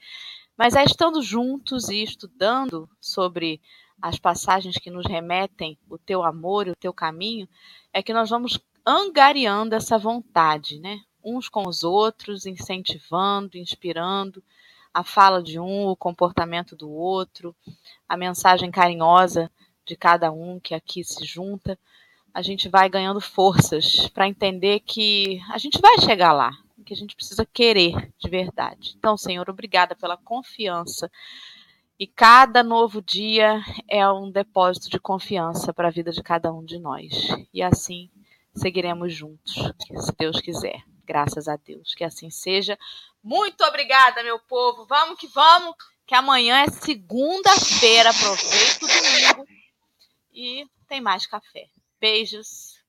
Mas é estando juntos e estudando sobre as passagens que nos remetem o teu amor e o teu caminho, é que nós vamos angariando essa vontade, né? Uns com os outros, incentivando, inspirando a fala de um, o comportamento do outro, a mensagem carinhosa de cada um que aqui se junta. A gente vai ganhando forças para entender que a gente vai chegar lá, que a gente precisa querer de verdade. Então, Senhor, obrigada pela confiança e cada novo dia é um depósito de confiança para a vida de cada um de nós. E assim seguiremos juntos, se Deus quiser. Graças a Deus. Que assim seja. Muito obrigada, meu povo. Vamos que vamos, que amanhã é segunda-feira. Aproveita o domingo e tem mais café. Beijos.